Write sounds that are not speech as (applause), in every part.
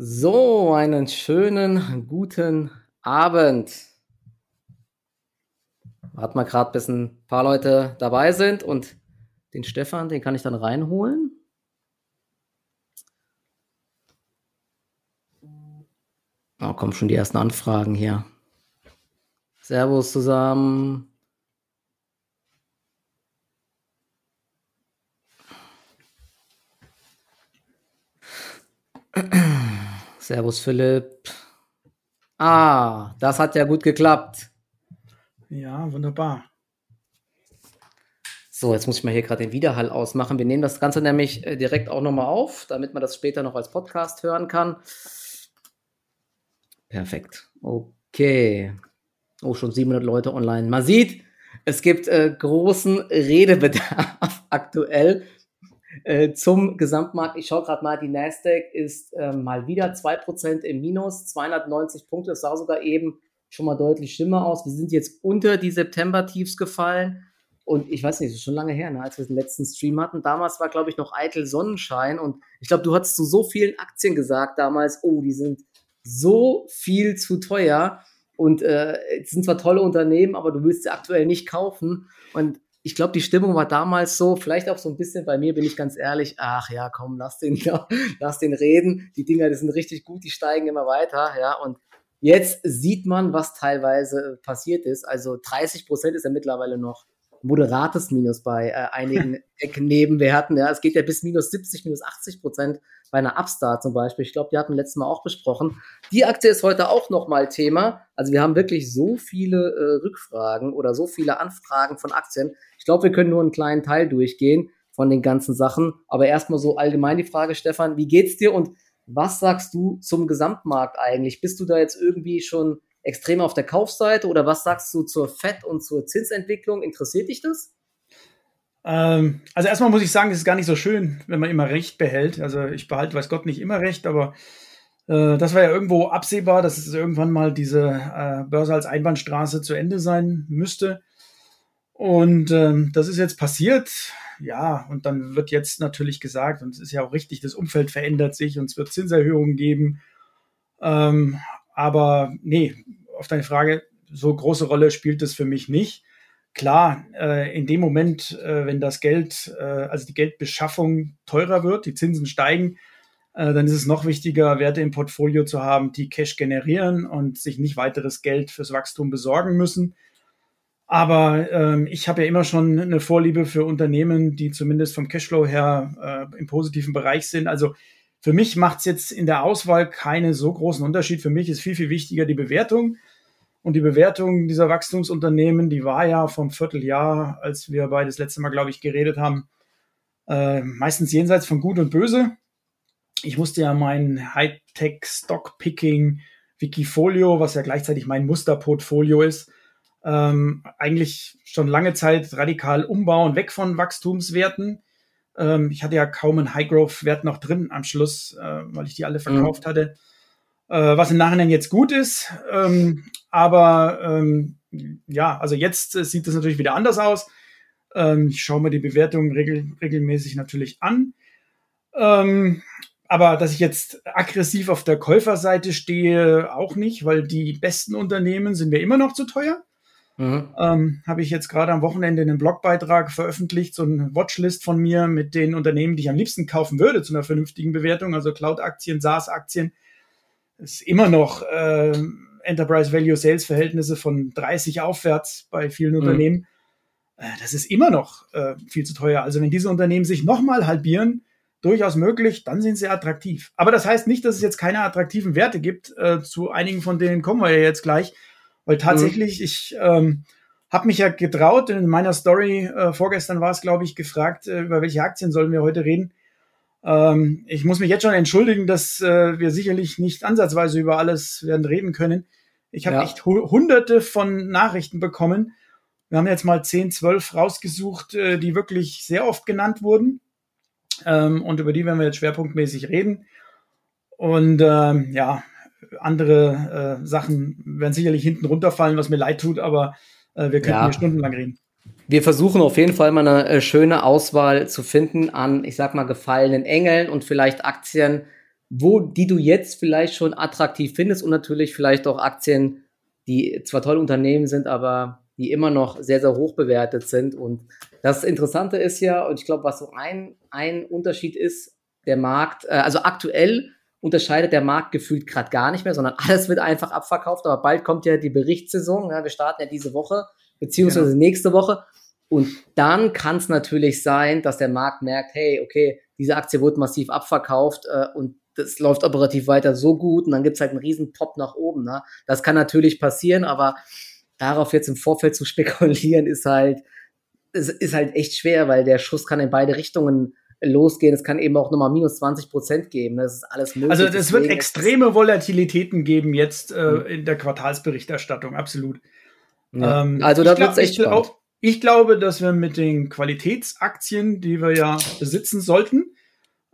So, einen schönen guten Abend. Warten wir gerade, bis ein paar Leute dabei sind und den Stefan, den kann ich dann reinholen. Oh, kommen schon die ersten Anfragen hier. Servus zusammen. Servus Philipp. Ah, das hat ja gut geklappt. Ja, wunderbar. So, jetzt muss ich mal hier gerade den Widerhall ausmachen. Wir nehmen das Ganze nämlich äh, direkt auch nochmal auf, damit man das später noch als Podcast hören kann. Perfekt. Okay. Oh, schon 700 Leute online. Man sieht, es gibt äh, großen Redebedarf (laughs) aktuell äh, zum Gesamtmarkt. Ich schaue gerade mal, die Nasdaq ist äh, mal wieder 2% im Minus, 290 Punkte. Das sah sogar eben schon mal deutlich schlimmer aus. Wir sind jetzt unter die September-Tiefs gefallen. Und ich weiß nicht, das ist schon lange her, ne, als wir den letzten Stream hatten. Damals war, glaube ich, noch eitel Sonnenschein. Und ich glaube, du hattest zu so vielen Aktien gesagt damals, oh, die sind so viel zu teuer. Und äh, sind zwar tolle Unternehmen, aber du willst sie aktuell nicht kaufen. Und ich glaube, die Stimmung war damals so, vielleicht auch so ein bisschen bei mir, bin ich ganz ehrlich, ach ja, komm, lass den, (laughs) lass den reden. Die Dinger, die sind richtig gut, die steigen immer weiter, ja. Und jetzt sieht man, was teilweise passiert ist. Also 30 Prozent ist ja mittlerweile noch moderates Minus bei äh, einigen (laughs) Nebenwerten. Ja, es geht ja bis minus 70, minus 80 Prozent bei einer Upstart zum Beispiel. Ich glaube, die hatten letztes Mal auch besprochen. Die Aktie ist heute auch nochmal Thema. Also wir haben wirklich so viele äh, Rückfragen oder so viele Anfragen von Aktien. Ich glaube, wir können nur einen kleinen Teil durchgehen von den ganzen Sachen. Aber erstmal so allgemein die Frage, Stefan, wie geht's dir und was sagst du zum Gesamtmarkt eigentlich? Bist du da jetzt irgendwie schon extrem auf der Kaufseite oder was sagst du zur FED und zur Zinsentwicklung? Interessiert dich das? Ähm, also erstmal muss ich sagen, es ist gar nicht so schön, wenn man immer Recht behält. Also ich behalte, weiß Gott, nicht immer Recht, aber äh, das war ja irgendwo absehbar, dass es irgendwann mal diese äh, Börse als Einbahnstraße zu Ende sein müsste. Und ähm, das ist jetzt passiert. Ja, und dann wird jetzt natürlich gesagt, und es ist ja auch richtig, das Umfeld verändert sich und es wird Zinserhöhungen geben. Ähm, aber nee, auf deine Frage, so große Rolle spielt es für mich nicht. Klar, äh, in dem Moment, äh, wenn das Geld, äh, also die Geldbeschaffung teurer wird, die Zinsen steigen, dann ist es noch wichtiger, Werte im Portfolio zu haben, die Cash generieren und sich nicht weiteres Geld fürs Wachstum besorgen müssen. Aber ähm, ich habe ja immer schon eine Vorliebe für Unternehmen, die zumindest vom Cashflow her im positiven Bereich sind. Also für mich macht es jetzt in der Auswahl keinen so großen Unterschied. Für mich ist viel, viel wichtiger die Bewertung. Und die Bewertung dieser Wachstumsunternehmen, die war ja vom Vierteljahr, als wir beide das letzte Mal, glaube ich, geredet haben, äh, meistens jenseits von Gut und Böse. Ich musste ja mein Hightech Stock Picking Wikifolio, was ja gleichzeitig mein Musterportfolio ist, ähm, eigentlich schon lange Zeit radikal umbauen, weg von Wachstumswerten ähm, ich hatte ja kaum einen High-Growth-Wert noch drin am Schluss, äh, weil ich die alle verkauft mhm. hatte. Äh, was im Nachhinein jetzt gut ist. Ähm, aber ähm, ja, also jetzt äh, sieht es natürlich wieder anders aus. Ähm, ich schaue mir die Bewertungen regel regelmäßig natürlich an. Ähm, aber dass ich jetzt aggressiv auf der Käuferseite stehe, auch nicht, weil die besten Unternehmen sind mir immer noch zu teuer. Mhm. Ähm, Habe ich jetzt gerade am Wochenende einen Blogbeitrag veröffentlicht, so eine Watchlist von mir mit den Unternehmen, die ich am liebsten kaufen würde zu einer vernünftigen Bewertung, also Cloud-Aktien, SaaS-Aktien. Ist immer noch äh, Enterprise Value Sales Verhältnisse von 30 aufwärts bei vielen mhm. Unternehmen. Äh, das ist immer noch äh, viel zu teuer. Also wenn diese Unternehmen sich nochmal halbieren, durchaus möglich, dann sind sie attraktiv. Aber das heißt nicht, dass es jetzt keine attraktiven Werte gibt. Äh, zu einigen von denen kommen wir ja jetzt gleich. Weil mhm. tatsächlich, mhm. ich ähm, habe mich ja getraut, in meiner Story, äh, vorgestern war es, glaube ich, gefragt, äh, über welche Aktien sollen wir heute reden. Ähm, ich muss mich jetzt schon entschuldigen, dass äh, wir sicherlich nicht ansatzweise über alles werden reden können. Ich habe ja. echt hu hunderte von Nachrichten bekommen. Wir haben jetzt mal 10, 12 rausgesucht, äh, die wirklich sehr oft genannt wurden. Ähm, und über die werden wir jetzt schwerpunktmäßig reden. Und ähm, ja, andere äh, Sachen werden sicherlich hinten runterfallen, was mir leid tut, aber äh, wir könnten ja. hier stundenlang reden. Wir versuchen auf jeden Fall mal eine äh, schöne Auswahl zu finden an, ich sag mal, gefallenen Engeln und vielleicht Aktien, wo, die du jetzt vielleicht schon attraktiv findest und natürlich vielleicht auch Aktien, die zwar tolle Unternehmen sind, aber die immer noch sehr, sehr hoch bewertet sind. Und das Interessante ist ja, und ich glaube, was so ein, ein Unterschied ist, der Markt, äh, also aktuell unterscheidet der Markt gefühlt gerade gar nicht mehr, sondern (laughs) alles wird einfach abverkauft. Aber bald kommt ja die Berichtssaison. Ja, wir starten ja diese Woche, beziehungsweise genau. nächste Woche. Und dann kann es natürlich sein, dass der Markt merkt, hey, okay, diese Aktie wurde massiv abverkauft äh, und das läuft operativ weiter so gut und dann gibt's halt einen riesen Pop nach oben. Ne? Das kann natürlich passieren, aber darauf jetzt im Vorfeld zu (laughs) spekulieren, ist halt, ist, ist halt echt schwer, weil der Schuss kann in beide Richtungen losgehen. Es kann eben auch nochmal minus 20 Prozent geben. Das ist alles möglich. Also es wird extreme Volatilitäten geben jetzt äh, mhm. in der Quartalsberichterstattung, absolut. Ja. Ähm, also da wird es echt spannend. Auch, ich glaube, dass wir mit den Qualitätsaktien, die wir ja besitzen sollten,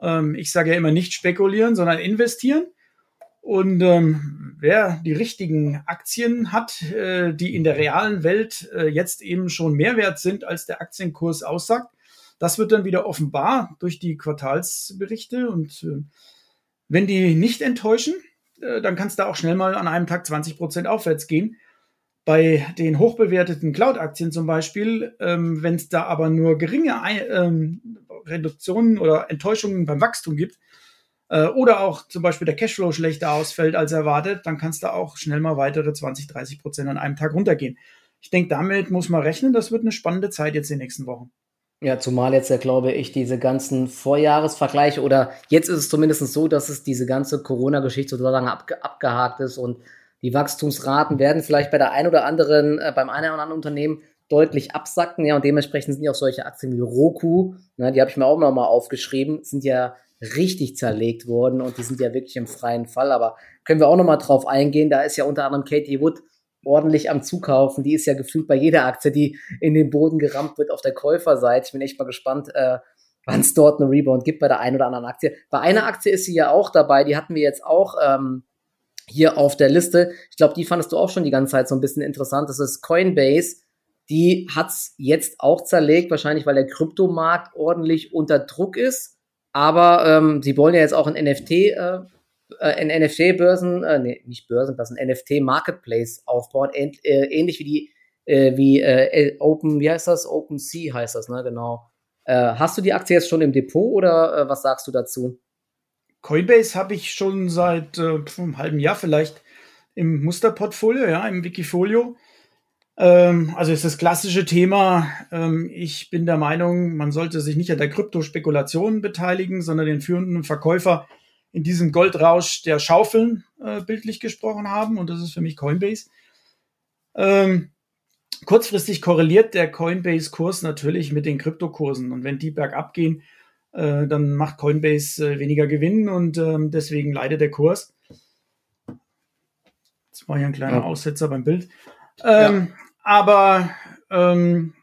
ähm, ich sage ja immer nicht spekulieren, sondern investieren. Und ähm, wer die richtigen Aktien hat, äh, die in der realen Welt äh, jetzt eben schon mehr wert sind, als der Aktienkurs aussagt, das wird dann wieder offenbar durch die Quartalsberichte. Und äh, wenn die nicht enttäuschen, äh, dann kann es da auch schnell mal an einem Tag 20 Prozent aufwärts gehen. Bei den hochbewerteten Cloud-Aktien zum Beispiel, ähm, wenn es da aber nur geringe ähm, Reduktionen oder Enttäuschungen beim Wachstum gibt, äh, oder auch zum Beispiel der Cashflow schlechter ausfällt als erwartet, dann kann es da auch schnell mal weitere 20, 30 Prozent an einem Tag runtergehen. Ich denke, damit muss man rechnen. Das wird eine spannende Zeit jetzt in den nächsten Wochen. Ja, zumal jetzt ja, glaube ich, diese ganzen Vorjahresvergleiche oder jetzt ist es zumindest so, dass es diese ganze Corona-Geschichte so lange abge abgehakt ist und die Wachstumsraten werden vielleicht bei der ein oder anderen, äh, beim einen oder anderen Unternehmen deutlich absacken, ja, und dementsprechend sind ja auch solche Aktien wie Roku, ne, die habe ich mir auch nochmal aufgeschrieben, sind ja richtig zerlegt worden und die sind ja wirklich im freien Fall, aber können wir auch nochmal drauf eingehen, da ist ja unter anderem Katie Wood ordentlich am Zukaufen, die ist ja gefühlt bei jeder Aktie, die in den Boden gerammt wird auf der Käuferseite. Ich bin echt mal gespannt, äh, wann es dort einen Rebound gibt bei der einen oder anderen Aktie. Bei einer Aktie ist sie ja auch dabei, die hatten wir jetzt auch ähm, hier auf der Liste. Ich glaube, die fandest du auch schon die ganze Zeit so ein bisschen interessant. Das ist Coinbase die hat's jetzt auch zerlegt, wahrscheinlich weil der Kryptomarkt ordentlich unter Druck ist. Aber ähm, sie wollen ja jetzt auch ein NFT, äh in NFT-Börsen, äh, nee, nicht Börsen, das ist ein NFT-Marketplace aufbauen, äh, ähnlich wie die, äh, wie äh, Open, wie heißt das? Open Sea heißt das, ne, genau. Äh, hast du die Aktie jetzt schon im Depot oder äh, was sagst du dazu? Coinbase habe ich schon seit äh, einem halben Jahr vielleicht im Musterportfolio, ja, im Wikifolio. Ähm, also ist das klassische Thema. Ähm, ich bin der Meinung, man sollte sich nicht an der Kryptospekulation beteiligen, sondern den führenden Verkäufer in diesem Goldrausch der Schaufeln äh, bildlich gesprochen haben. Und das ist für mich Coinbase. Ähm, kurzfristig korreliert der Coinbase-Kurs natürlich mit den Kryptokursen. Und wenn die bergab gehen, äh, dann macht Coinbase äh, weniger Gewinn und ähm, deswegen leidet der Kurs. Jetzt war hier ein kleiner ja. Aussetzer beim Bild. Ähm, ja. Aber ähm,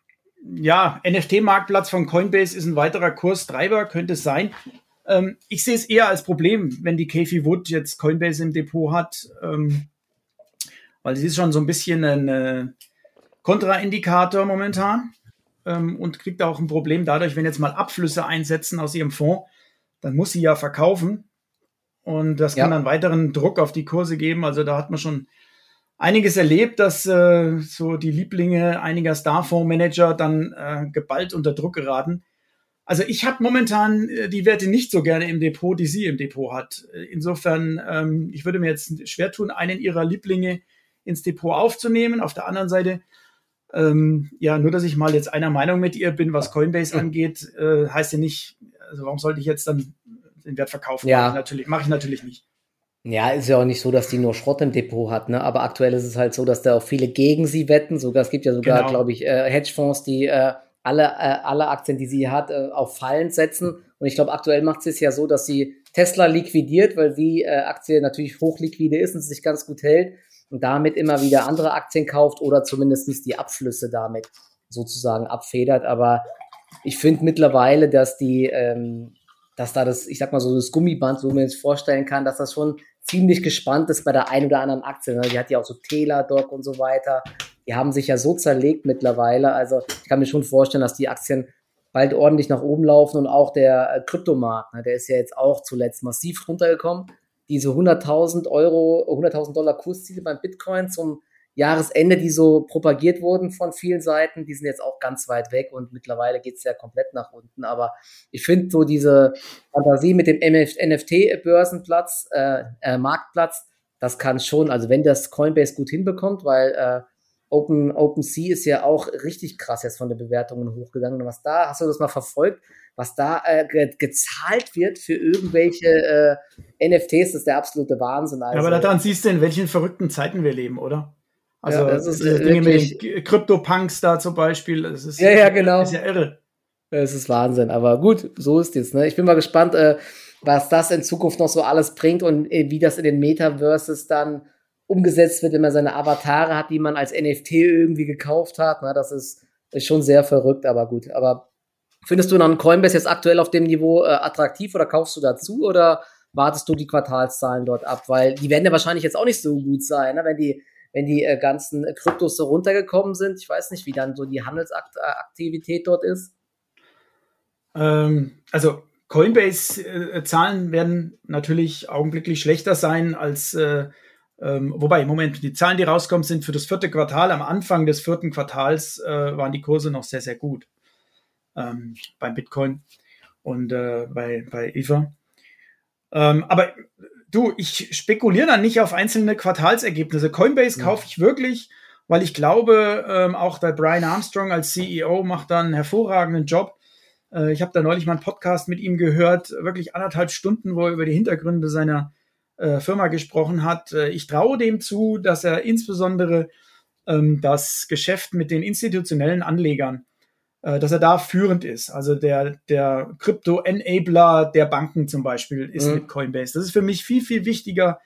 ja, NFT-Marktplatz von Coinbase ist ein weiterer Kurstreiber, könnte es sein. Ähm, ich sehe es eher als Problem, wenn die Kathy Wood jetzt Coinbase im Depot hat, ähm, weil sie ist schon so ein bisschen ein äh, Kontraindikator momentan ähm, und kriegt auch ein Problem dadurch, wenn jetzt mal Abflüsse einsetzen aus ihrem Fonds, dann muss sie ja verkaufen und das kann ja. dann weiteren Druck auf die Kurse geben. Also da hat man schon einiges erlebt, dass äh, so die Lieblinge einiger Starfondsmanager dann äh, geballt unter Druck geraten. Also ich habe momentan äh, die Werte nicht so gerne im Depot, die sie im Depot hat. Insofern, ähm, ich würde mir jetzt schwer tun, einen ihrer Lieblinge ins Depot aufzunehmen. Auf der anderen Seite, ähm, ja, nur dass ich mal jetzt einer Meinung mit ihr bin, was Coinbase angeht, äh, heißt ja nicht, also warum sollte ich jetzt dann den Wert verkaufen? Ja. Mach ich natürlich, mache ich natürlich nicht. Ja, ist ja auch nicht so, dass die nur Schrott im Depot hat, ne? Aber aktuell ist es halt so, dass da auch viele gegen sie wetten. Sogar es gibt ja sogar, genau. glaube ich, äh, Hedgefonds, die äh, alle äh, alle Aktien, die sie hat, äh, auf Fallen setzen. Und ich glaube, aktuell macht sie es ja so, dass sie Tesla liquidiert, weil die äh, Aktie natürlich hochliquide ist und sich ganz gut hält und damit immer wieder andere Aktien kauft oder zumindestens die Abflüsse damit sozusagen abfedert. Aber ich finde mittlerweile, dass die ähm, dass da das, ich sag mal so, das Gummiband, so man sich vorstellen kann, dass das schon ziemlich gespannt ist bei der einen oder anderen Aktie. Ne? Die hat ja auch so Teladoc und so weiter. Die haben sich ja so zerlegt mittlerweile. Also ich kann mir schon vorstellen, dass die Aktien bald ordentlich nach oben laufen und auch der äh, Kryptomarkt, ne, der ist ja jetzt auch zuletzt massiv runtergekommen. Diese 100.000 Euro, 100.000 Dollar Kursziele beim Bitcoin zum Jahresende, die so propagiert wurden von vielen Seiten, die sind jetzt auch ganz weit weg und mittlerweile geht es ja komplett nach unten. Aber ich finde so diese Fantasie mit dem NFT-Börsenplatz, äh, äh, Marktplatz, das kann schon, also wenn das Coinbase gut hinbekommt, weil äh, Open, OpenSea ist ja auch richtig krass jetzt von den Bewertungen hochgegangen. Und was da, hast du das mal verfolgt, was da äh, ge gezahlt wird für irgendwelche äh, NFTs, das ist der absolute Wahnsinn. Also, ja, aber daran siehst du, in welchen verrückten Zeiten wir leben, oder? Also ja, das ist, äh, Dinge mit den Krypto-Punks da zum Beispiel, das ist ja, ja, genau. ist ja irre. Es ist Wahnsinn, aber gut, so ist es. Ne? Ich bin mal gespannt, äh, was das in Zukunft noch so alles bringt und äh, wie das in den Metaverses dann umgesetzt wird, wenn man seine Avatare hat, die man als NFT irgendwie gekauft hat. Ne? Das ist, ist schon sehr verrückt, aber gut. Aber findest du dann Coinbase jetzt aktuell auf dem Niveau äh, attraktiv oder kaufst du dazu oder wartest du die Quartalszahlen dort ab? Weil die werden ja wahrscheinlich jetzt auch nicht so gut sein, ne? wenn die wenn die äh, ganzen Kryptos so runtergekommen sind. Ich weiß nicht, wie dann so die Handelsaktivität dort ist. Ähm, also Coinbase-Zahlen äh, werden natürlich augenblicklich schlechter sein als, äh, ähm, wobei, im Moment, die Zahlen, die rauskommen, sind für das vierte Quartal. Am Anfang des vierten Quartals äh, waren die Kurse noch sehr, sehr gut ähm, beim Bitcoin und äh, bei, bei Ether. Ähm, aber du, ich spekuliere dann nicht auf einzelne Quartalsergebnisse. Coinbase ja. kaufe ich wirklich, weil ich glaube, ähm, auch der Brian Armstrong als CEO macht da einen hervorragenden Job. Äh, ich habe da neulich mal einen Podcast mit ihm gehört, wirklich anderthalb Stunden, wo er über die Hintergründe seiner äh, Firma gesprochen hat. Äh, ich traue dem zu, dass er insbesondere ähm, das Geschäft mit den institutionellen Anlegern äh, dass er da führend ist. Also der, der Krypto-Enabler der Banken zum Beispiel ist mhm. mit Coinbase. Das ist für mich viel, viel wichtiger,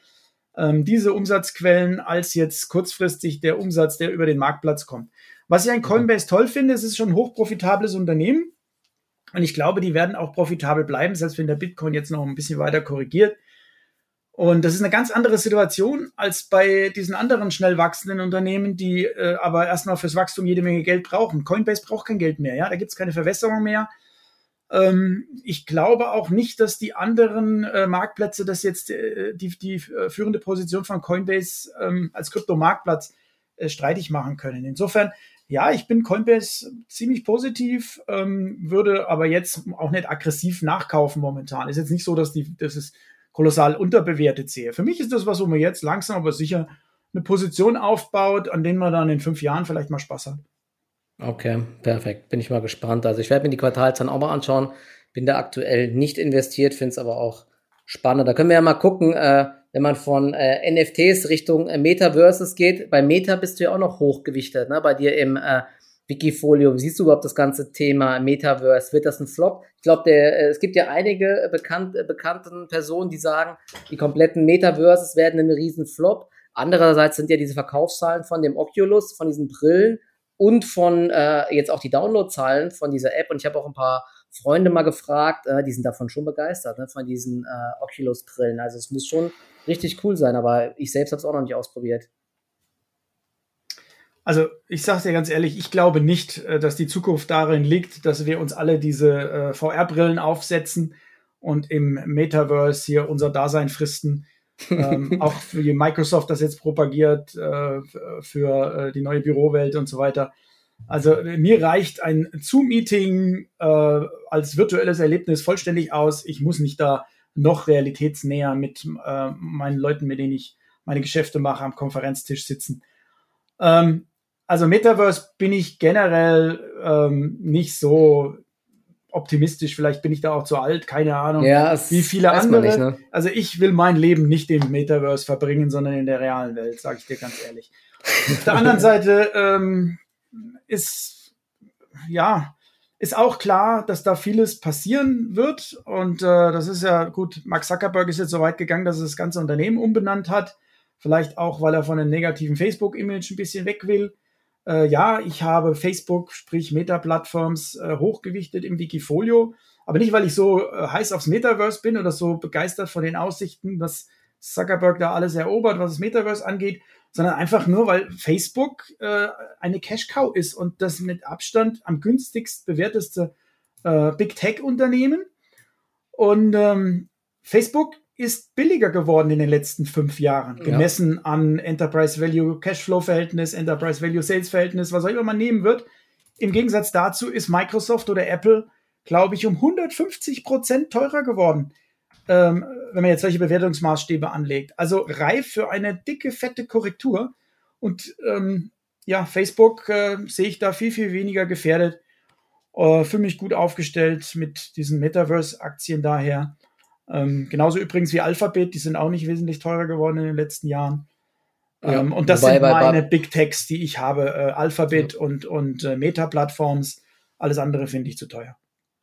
ähm, diese Umsatzquellen, als jetzt kurzfristig der Umsatz, der über den Marktplatz kommt. Was ich an Coinbase toll finde, es ist schon ein hochprofitables Unternehmen. Und ich glaube, die werden auch profitabel bleiben, selbst wenn der Bitcoin jetzt noch ein bisschen weiter korrigiert. Und das ist eine ganz andere Situation als bei diesen anderen schnell wachsenden Unternehmen, die äh, aber erstmal fürs Wachstum jede Menge Geld brauchen. Coinbase braucht kein Geld mehr, ja, da gibt es keine Verwässerung mehr. Ähm, ich glaube auch nicht, dass die anderen äh, Marktplätze das jetzt äh, die, die äh, führende Position von Coinbase ähm, als Kryptomarktplatz äh, streitig machen können. Insofern, ja, ich bin Coinbase ziemlich positiv, ähm, würde aber jetzt auch nicht aggressiv nachkaufen momentan. Ist jetzt nicht so, dass die, das ist kolossal unterbewertet sehe. Für mich ist das was, wo man jetzt langsam aber sicher eine Position aufbaut, an denen man dann in fünf Jahren vielleicht mal Spaß hat. Okay, perfekt. Bin ich mal gespannt. Also ich werde mir die Quartalzahlen auch mal anschauen. Bin da aktuell nicht investiert, finde es aber auch spannend. Da können wir ja mal gucken, äh, wenn man von äh, NFTs Richtung äh, Metaverses geht. Bei Meta bist du ja auch noch hochgewichtet, ne? Bei dir im äh, Wikifolio. Siehst du überhaupt das ganze Thema Metaverse? Wird das ein Flop? Ich glaube, äh, es gibt ja einige bekannt, äh, bekannten Personen, die sagen, die kompletten Metaverses werden ein riesen Flop. Andererseits sind ja diese Verkaufszahlen von dem Oculus, von diesen Brillen und von äh, jetzt auch die Downloadzahlen von dieser App. Und ich habe auch ein paar Freunde mal gefragt, äh, die sind davon schon begeistert, ne, von diesen äh, Oculus-Brillen. Also es muss schon richtig cool sein, aber ich selbst habe es auch noch nicht ausprobiert. Also ich sage dir ganz ehrlich, ich glaube nicht, äh, dass die Zukunft darin liegt, dass wir uns alle diese äh, VR-Brillen aufsetzen und im Metaverse hier unser Dasein fristen. ähm, (laughs) auch wie Microsoft das jetzt propagiert äh, für äh, die neue Bürowelt und so weiter. Also mir reicht ein Zoom-Meeting äh, als virtuelles Erlebnis vollständig aus. Ich muss nicht da noch realitätsnäher mit äh, meinen Leuten, mit denen ich meine Geschäfte mache, am Konferenztisch sitzen. Ähm, also Metaverse bin ich generell ähm, nicht so optimistisch. Vielleicht bin ich da auch zu alt, keine Ahnung. Ja, wie viele andere. Nicht, ne? Also ich will mein Leben nicht im Metaverse verbringen, sondern in der realen Welt, sage ich dir ganz ehrlich. Auf der anderen (laughs) Seite ähm, ist ja ist auch klar, dass da vieles passieren wird und äh, das ist ja gut. Mark Zuckerberg ist jetzt so weit gegangen, dass er das ganze Unternehmen umbenannt hat. Vielleicht auch, weil er von einem negativen Facebook-Image ein bisschen weg will äh, ja, ich habe Facebook, sprich Meta-Plattforms, äh, hochgewichtet im Wikifolio, aber nicht, weil ich so äh, heiß aufs Metaverse bin oder so begeistert von den Aussichten, dass Zuckerberg da alles erobert, was das Metaverse angeht, sondern einfach nur, weil Facebook äh, eine Cash-Cow ist und das mit Abstand am günstigst bewerteste äh, Big Tech-Unternehmen. Und ähm, Facebook ist billiger geworden in den letzten fünf Jahren, gemessen ja. an Enterprise Value Cashflow Verhältnis, Enterprise Value Sales Verhältnis, was auch immer man nehmen wird. Im Gegensatz dazu ist Microsoft oder Apple, glaube ich, um 150 Prozent teurer geworden, ähm, wenn man jetzt solche Bewertungsmaßstäbe anlegt. Also reif für eine dicke, fette Korrektur. Und ähm, ja, Facebook äh, sehe ich da viel, viel weniger gefährdet. Äh, für mich gut aufgestellt mit diesen Metaverse-Aktien daher. Ähm, genauso übrigens wie Alphabet, die sind auch nicht wesentlich teurer geworden in den letzten Jahren. Ja, ähm, und das sind meine Big Techs, die ich habe. Äh, Alphabet ja. und, und äh, Meta-Plattforms. Alles andere finde ich zu teuer.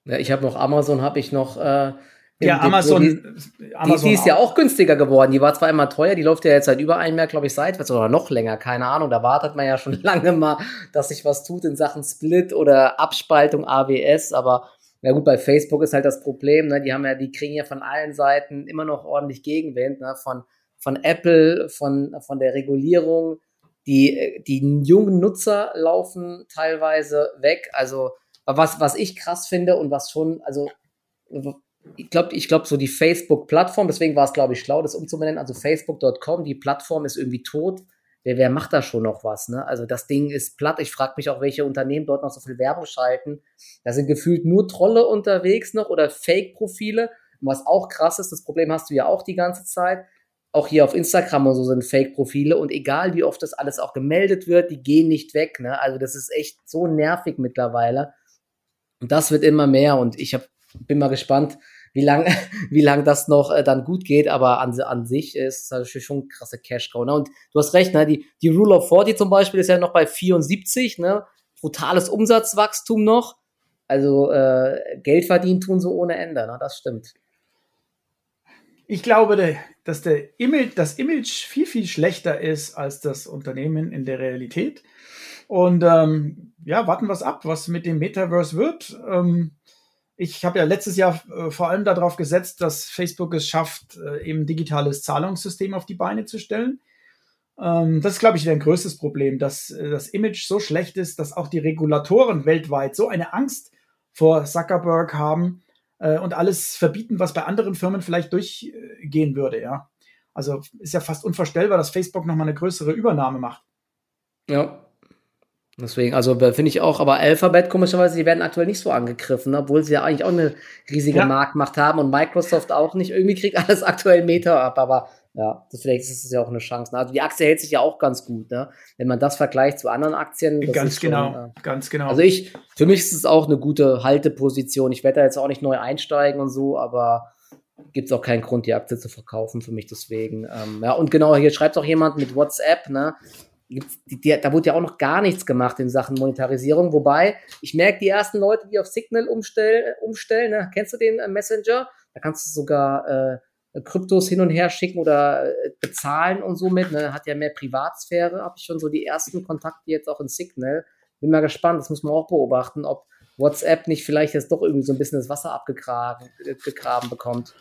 Ja, ich habe noch Amazon, habe ich noch. Äh, ja, Amazon, die, Amazon. Die, ist auch. ja auch günstiger geworden. Die war zwar immer teuer, die läuft ja jetzt seit über einem Jahr, glaube ich, seitwärts oder noch länger, keine Ahnung. Da wartet man ja schon (laughs) lange mal, dass sich was tut in Sachen Split oder Abspaltung AWS, aber ja gut, bei Facebook ist halt das Problem, ne, die haben ja, die kriegen ja von allen Seiten immer noch ordentlich Gegenwind, ne, von, von Apple, von, von der Regulierung. Die, die jungen Nutzer laufen teilweise weg. Also, was, was ich krass finde und was schon, also, ich glaube, ich glaube, so die Facebook-Plattform, deswegen war es, glaube ich, schlau, das umzubenennen. Also Facebook.com, die Plattform ist irgendwie tot wer, wer macht da schon noch was? Ne? Also das Ding ist platt. Ich frage mich auch, welche Unternehmen dort noch so viel Werbung schalten. Da sind gefühlt nur Trolle unterwegs noch oder Fake-Profile. Was auch krass ist, das Problem hast du ja auch die ganze Zeit. Auch hier auf Instagram und so sind Fake-Profile und egal wie oft das alles auch gemeldet wird, die gehen nicht weg. Ne? Also das ist echt so nervig mittlerweile. Und das wird immer mehr und ich hab, bin mal gespannt, wie lang, (laughs) wie lang das noch äh, dann gut geht, aber an, an sich ist es natürlich schon ein krasse Cash-Cow. Ne? Und du hast recht, ne? die, die Rule of 40 zum Beispiel ist ja noch bei 74, ne? brutales Umsatzwachstum noch. Also äh, Geld verdienen tun so ohne Ende, ne? das stimmt. Ich glaube, dass der Image, das Image viel, viel schlechter ist als das Unternehmen in der Realität. Und ähm, ja, warten wir es ab, was mit dem Metaverse wird. Ähm, ich habe ja letztes Jahr äh, vor allem darauf gesetzt, dass Facebook es schafft, äh, eben digitales Zahlungssystem auf die Beine zu stellen. Ähm, das ist, glaube ich, ein größtes Problem, dass äh, das Image so schlecht ist, dass auch die Regulatoren weltweit so eine Angst vor Zuckerberg haben äh, und alles verbieten, was bei anderen Firmen vielleicht durchgehen würde. Ja, also ist ja fast unvorstellbar, dass Facebook noch mal eine größere Übernahme macht. Ja, Deswegen, also finde ich auch, aber Alphabet komischerweise, die werden aktuell nicht so angegriffen, obwohl sie ja eigentlich auch eine riesige ja. Marktmacht haben und Microsoft auch nicht. Irgendwie kriegt alles (laughs) aktuell Meta ab, aber ja, das, vielleicht ist es ja auch eine Chance. Ne? Also die Aktie hält sich ja auch ganz gut, ne? Wenn man das vergleicht zu anderen Aktien. ganz genau, schon, äh, ganz genau. Also ich, für mich ist es auch eine gute Halteposition. Ich werde da jetzt auch nicht neu einsteigen und so, aber gibt es auch keinen Grund, die Aktie zu verkaufen für mich deswegen. Ähm, ja, und genau, hier schreibt auch jemand mit WhatsApp, ne? Die, die, da wurde ja auch noch gar nichts gemacht in Sachen Monetarisierung. Wobei, ich merke die ersten Leute, die auf Signal umstell, umstellen, ne? kennst du den äh, Messenger? Da kannst du sogar äh, Kryptos hin und her schicken oder äh, bezahlen und so mit. Ne? Hat ja mehr Privatsphäre. Habe ich schon so die ersten Kontakte jetzt auch in Signal. Bin mal gespannt, das muss man auch beobachten, ob WhatsApp nicht vielleicht jetzt doch irgendwie so ein bisschen das Wasser abgegraben gegraben bekommt.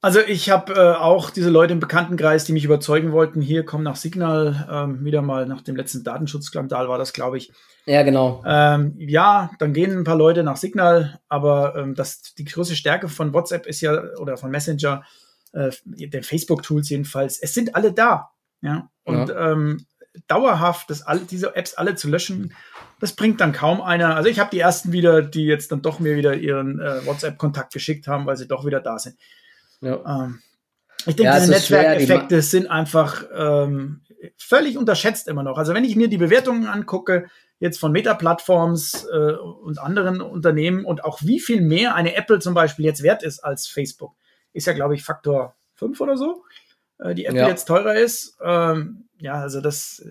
Also ich habe äh, auch diese Leute im Bekanntenkreis, die mich überzeugen wollten, hier komm nach Signal, ähm, wieder mal nach dem letzten Datenschutzskandal war das, glaube ich. Ja, genau. Ähm, ja, dann gehen ein paar Leute nach Signal, aber ähm, das, die große Stärke von WhatsApp ist ja, oder von Messenger, äh, der Facebook-Tools jedenfalls, es sind alle da. Ja. Und ja. Ähm, dauerhaft das alle, diese Apps alle zu löschen, das bringt dann kaum einer. Also ich habe die ersten wieder, die jetzt dann doch mir wieder ihren äh, WhatsApp-Kontakt geschickt haben, weil sie doch wieder da sind. Ja. Ähm, ich denke, ja, diese Netzwerkeffekte sind einfach ähm, völlig unterschätzt immer noch. Also wenn ich mir die Bewertungen angucke, jetzt von Meta-Plattforms äh, und anderen Unternehmen und auch wie viel mehr eine Apple zum Beispiel jetzt wert ist als Facebook, ist ja, glaube ich, Faktor 5 oder so, äh, die Apple ja. jetzt teurer ist. Ähm, ja, also das,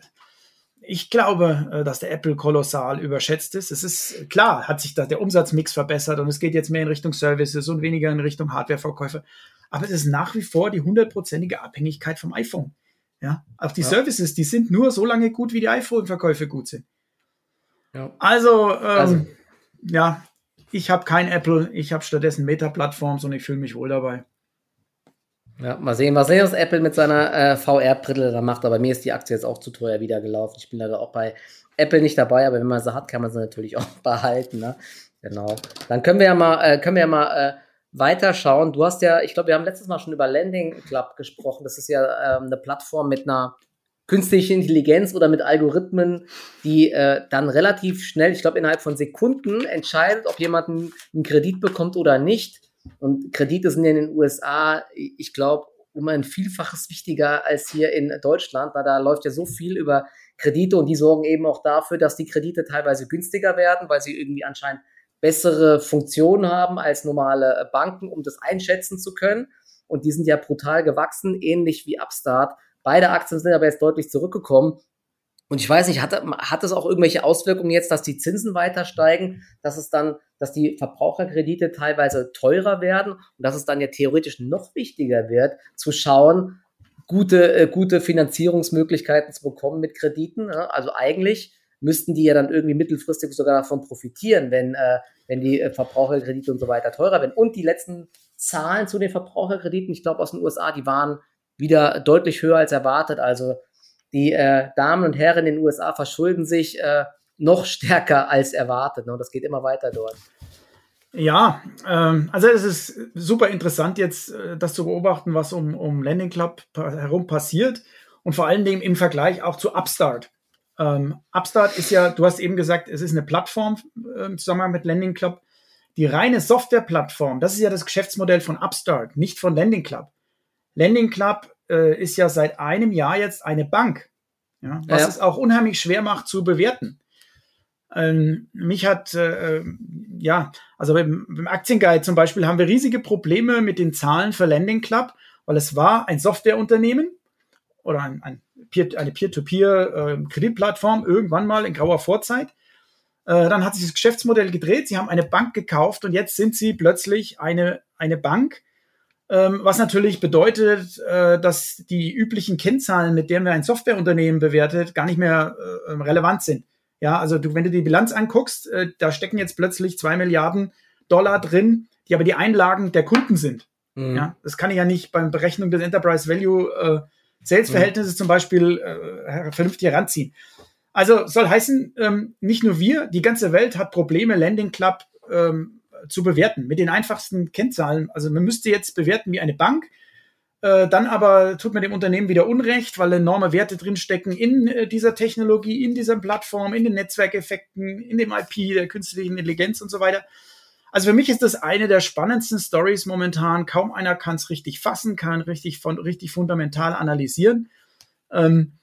ich glaube, äh, dass der Apple kolossal überschätzt ist. Es ist klar, hat sich da der Umsatzmix verbessert und es geht jetzt mehr in Richtung Services und weniger in Richtung Hardwareverkäufe aber es ist nach wie vor die hundertprozentige Abhängigkeit vom iPhone. Ja, auch die ja. Services, die sind nur so lange gut, wie die iPhone-Verkäufe gut sind. Ja. Also, ähm, also, ja, ich habe kein Apple, ich habe stattdessen Meta-Plattforms und ich fühle mich wohl dabei. Ja, mal sehen, was was Apple mit seiner äh, VR-Brille da macht. Aber mir ist die Aktie jetzt auch zu teuer wieder gelaufen. Ich bin leider auch bei Apple nicht dabei, aber wenn man sie hat, kann man sie natürlich (laughs) auch behalten. Ne? Genau. Dann können wir ja mal, äh, können wir ja mal äh, weiterschauen. Du hast ja, ich glaube, wir haben letztes Mal schon über Landing Club gesprochen. Das ist ja ähm, eine Plattform mit einer künstlichen Intelligenz oder mit Algorithmen, die äh, dann relativ schnell, ich glaube innerhalb von Sekunden entscheidet, ob jemand einen, einen Kredit bekommt oder nicht. Und Kredite sind ja in den USA, ich glaube, um ein Vielfaches wichtiger als hier in Deutschland, weil da läuft ja so viel über Kredite und die sorgen eben auch dafür, dass die Kredite teilweise günstiger werden, weil sie irgendwie anscheinend bessere Funktionen haben als normale Banken, um das einschätzen zu können. Und die sind ja brutal gewachsen, ähnlich wie Upstart. Beide Aktien sind aber jetzt deutlich zurückgekommen. Und ich weiß nicht, hat, hat es auch irgendwelche Auswirkungen jetzt, dass die Zinsen weiter steigen, dass es dann, dass die Verbraucherkredite teilweise teurer werden und dass es dann ja theoretisch noch wichtiger wird, zu schauen, gute, äh, gute Finanzierungsmöglichkeiten zu bekommen mit Krediten. Ne? Also eigentlich müssten die ja dann irgendwie mittelfristig sogar davon profitieren, wenn, äh, wenn die äh, Verbraucherkredite und so weiter teurer werden. Und die letzten Zahlen zu den Verbraucherkrediten, ich glaube aus den USA, die waren wieder deutlich höher als erwartet. Also die äh, Damen und Herren in den USA verschulden sich äh, noch stärker als erwartet. Ne? Und das geht immer weiter dort. Ja, ähm, also es ist super interessant jetzt, äh, das zu beobachten, was um, um Landing Club herum passiert und vor allen Dingen im Vergleich auch zu Upstart. Ähm, Upstart ist ja, du hast eben gesagt, es ist eine Plattform äh, im Zusammenhang mit Landing Club. Die reine Softwareplattform, das ist ja das Geschäftsmodell von Upstart, nicht von Landing Club. Landing Club äh, ist ja seit einem Jahr jetzt eine Bank, ja, was ja. es auch unheimlich schwer macht zu bewerten. Ähm, mich hat, äh, ja, also beim, beim Aktienguide zum Beispiel haben wir riesige Probleme mit den Zahlen für Landing Club, weil es war ein Softwareunternehmen oder ein, ein Peer, eine Peer-to-Peer-Kreditplattform äh, irgendwann mal in grauer Vorzeit. Äh, dann hat sich das Geschäftsmodell gedreht. Sie haben eine Bank gekauft und jetzt sind sie plötzlich eine, eine Bank, ähm, was natürlich bedeutet, äh, dass die üblichen Kennzahlen, mit denen wir ein Softwareunternehmen bewertet, gar nicht mehr äh, relevant sind. Ja, also du, wenn du die Bilanz anguckst, da stecken jetzt plötzlich zwei Milliarden Dollar drin, die aber die Einlagen der Kunden sind. Mhm. Ja, das kann ich ja nicht beim Berechnung des Enterprise Value Sales-Verhältnisse mhm. zum Beispiel äh, vernünftig heranziehen. Also soll heißen, ähm, nicht nur wir, die ganze Welt hat Probleme, Landing Club ähm, zu bewerten mit den einfachsten Kennzahlen. Also man müsste jetzt bewerten wie eine Bank, äh, dann aber tut man dem Unternehmen wieder Unrecht, weil enorme Werte drinstecken in äh, dieser Technologie, in dieser Plattform, in den Netzwerkeffekten, in dem IP, der künstlichen Intelligenz und so weiter. Also für mich ist das eine der spannendsten Stories momentan. Kaum einer kann es richtig fassen, kann richtig, von, richtig fundamental analysieren. Ähm,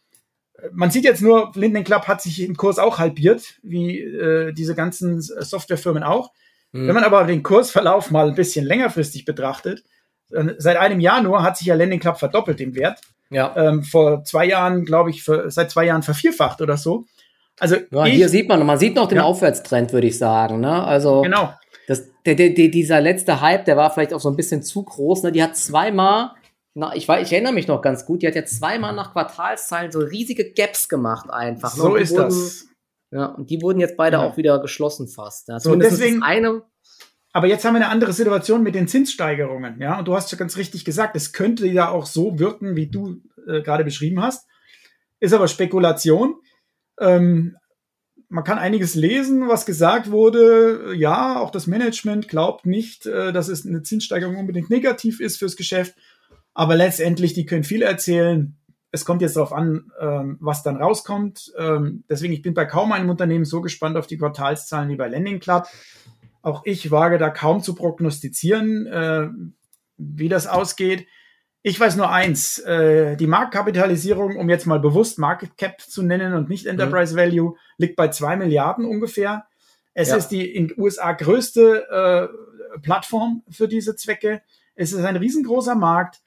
man sieht jetzt nur, Linden Club hat sich im Kurs auch halbiert, wie äh, diese ganzen Softwarefirmen auch. Mhm. Wenn man aber den Kursverlauf mal ein bisschen längerfristig betrachtet, äh, seit einem Jahr nur hat sich ja Landing Club verdoppelt im Wert. Ja. Ähm, vor zwei Jahren, glaube ich, für, seit zwei Jahren vervierfacht oder so. Also ja, ich, hier sieht man, man sieht noch den ja. Aufwärtstrend, würde ich sagen. Ne? Also genau. Das, der, der, dieser letzte Hype, der war vielleicht auch so ein bisschen zu groß. Ne? Die hat zweimal, na, ich, ich erinnere mich noch ganz gut, die hat ja zweimal nach Quartalszahlen so riesige Gaps gemacht einfach. Ne? So ist wurden, das. Ja, und die wurden jetzt beide ja. auch wieder geschlossen fast. Ja, so, deswegen, eine. Aber jetzt haben wir eine andere Situation mit den Zinssteigerungen. Ja, und du hast ja ganz richtig gesagt, es könnte ja auch so wirken, wie du äh, gerade beschrieben hast. Ist aber Spekulation. Ähm, man kann einiges lesen, was gesagt wurde. Ja, auch das Management glaubt nicht, äh, dass es eine Zinssteigerung unbedingt negativ ist fürs Geschäft. Aber letztendlich, die können viel erzählen. Es kommt jetzt darauf an, ähm, was dann rauskommt. Ähm, deswegen, ich bin bei kaum einem Unternehmen so gespannt auf die Quartalszahlen wie bei Lending Club. Auch ich wage da kaum zu prognostizieren, äh, wie das ausgeht. Ich weiß nur eins, äh, die Marktkapitalisierung, um jetzt mal bewusst Market Cap zu nennen und nicht Enterprise mhm. Value, liegt bei zwei Milliarden ungefähr. Es ja. ist die in den USA größte äh, Plattform für diese Zwecke. Es ist ein riesengroßer Markt.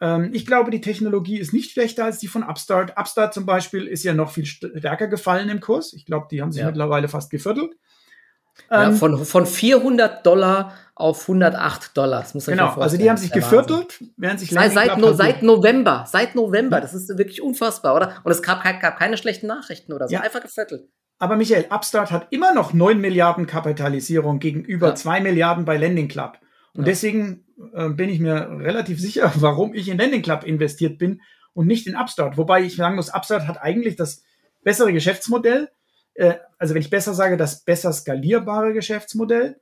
Ähm, ich glaube, die Technologie ist nicht schlechter als die von Upstart. Upstart zum Beispiel ist ja noch viel stärker gefallen im Kurs. Ich glaube, die haben sich ja. mittlerweile fast geviertelt. Ja, ähm, von, von 400 Dollar auf 108 Dollar. Das muss genau, also die haben sich geviertelt, während sich seit, seit, no, seit November, seit November, das ist wirklich unfassbar, oder? Und es gab, gab keine schlechten Nachrichten oder so, ja. einfach geviertelt. Aber Michael, Upstart hat immer noch 9 Milliarden Kapitalisierung gegenüber ja. 2 Milliarden bei Lending Club. Und ja. deswegen äh, bin ich mir relativ sicher, (laughs) warum ich in Lending Club investiert bin und nicht in Upstart. Wobei ich sagen muss, Upstart hat eigentlich das bessere Geschäftsmodell, äh, also wenn ich besser sage, das besser skalierbare Geschäftsmodell.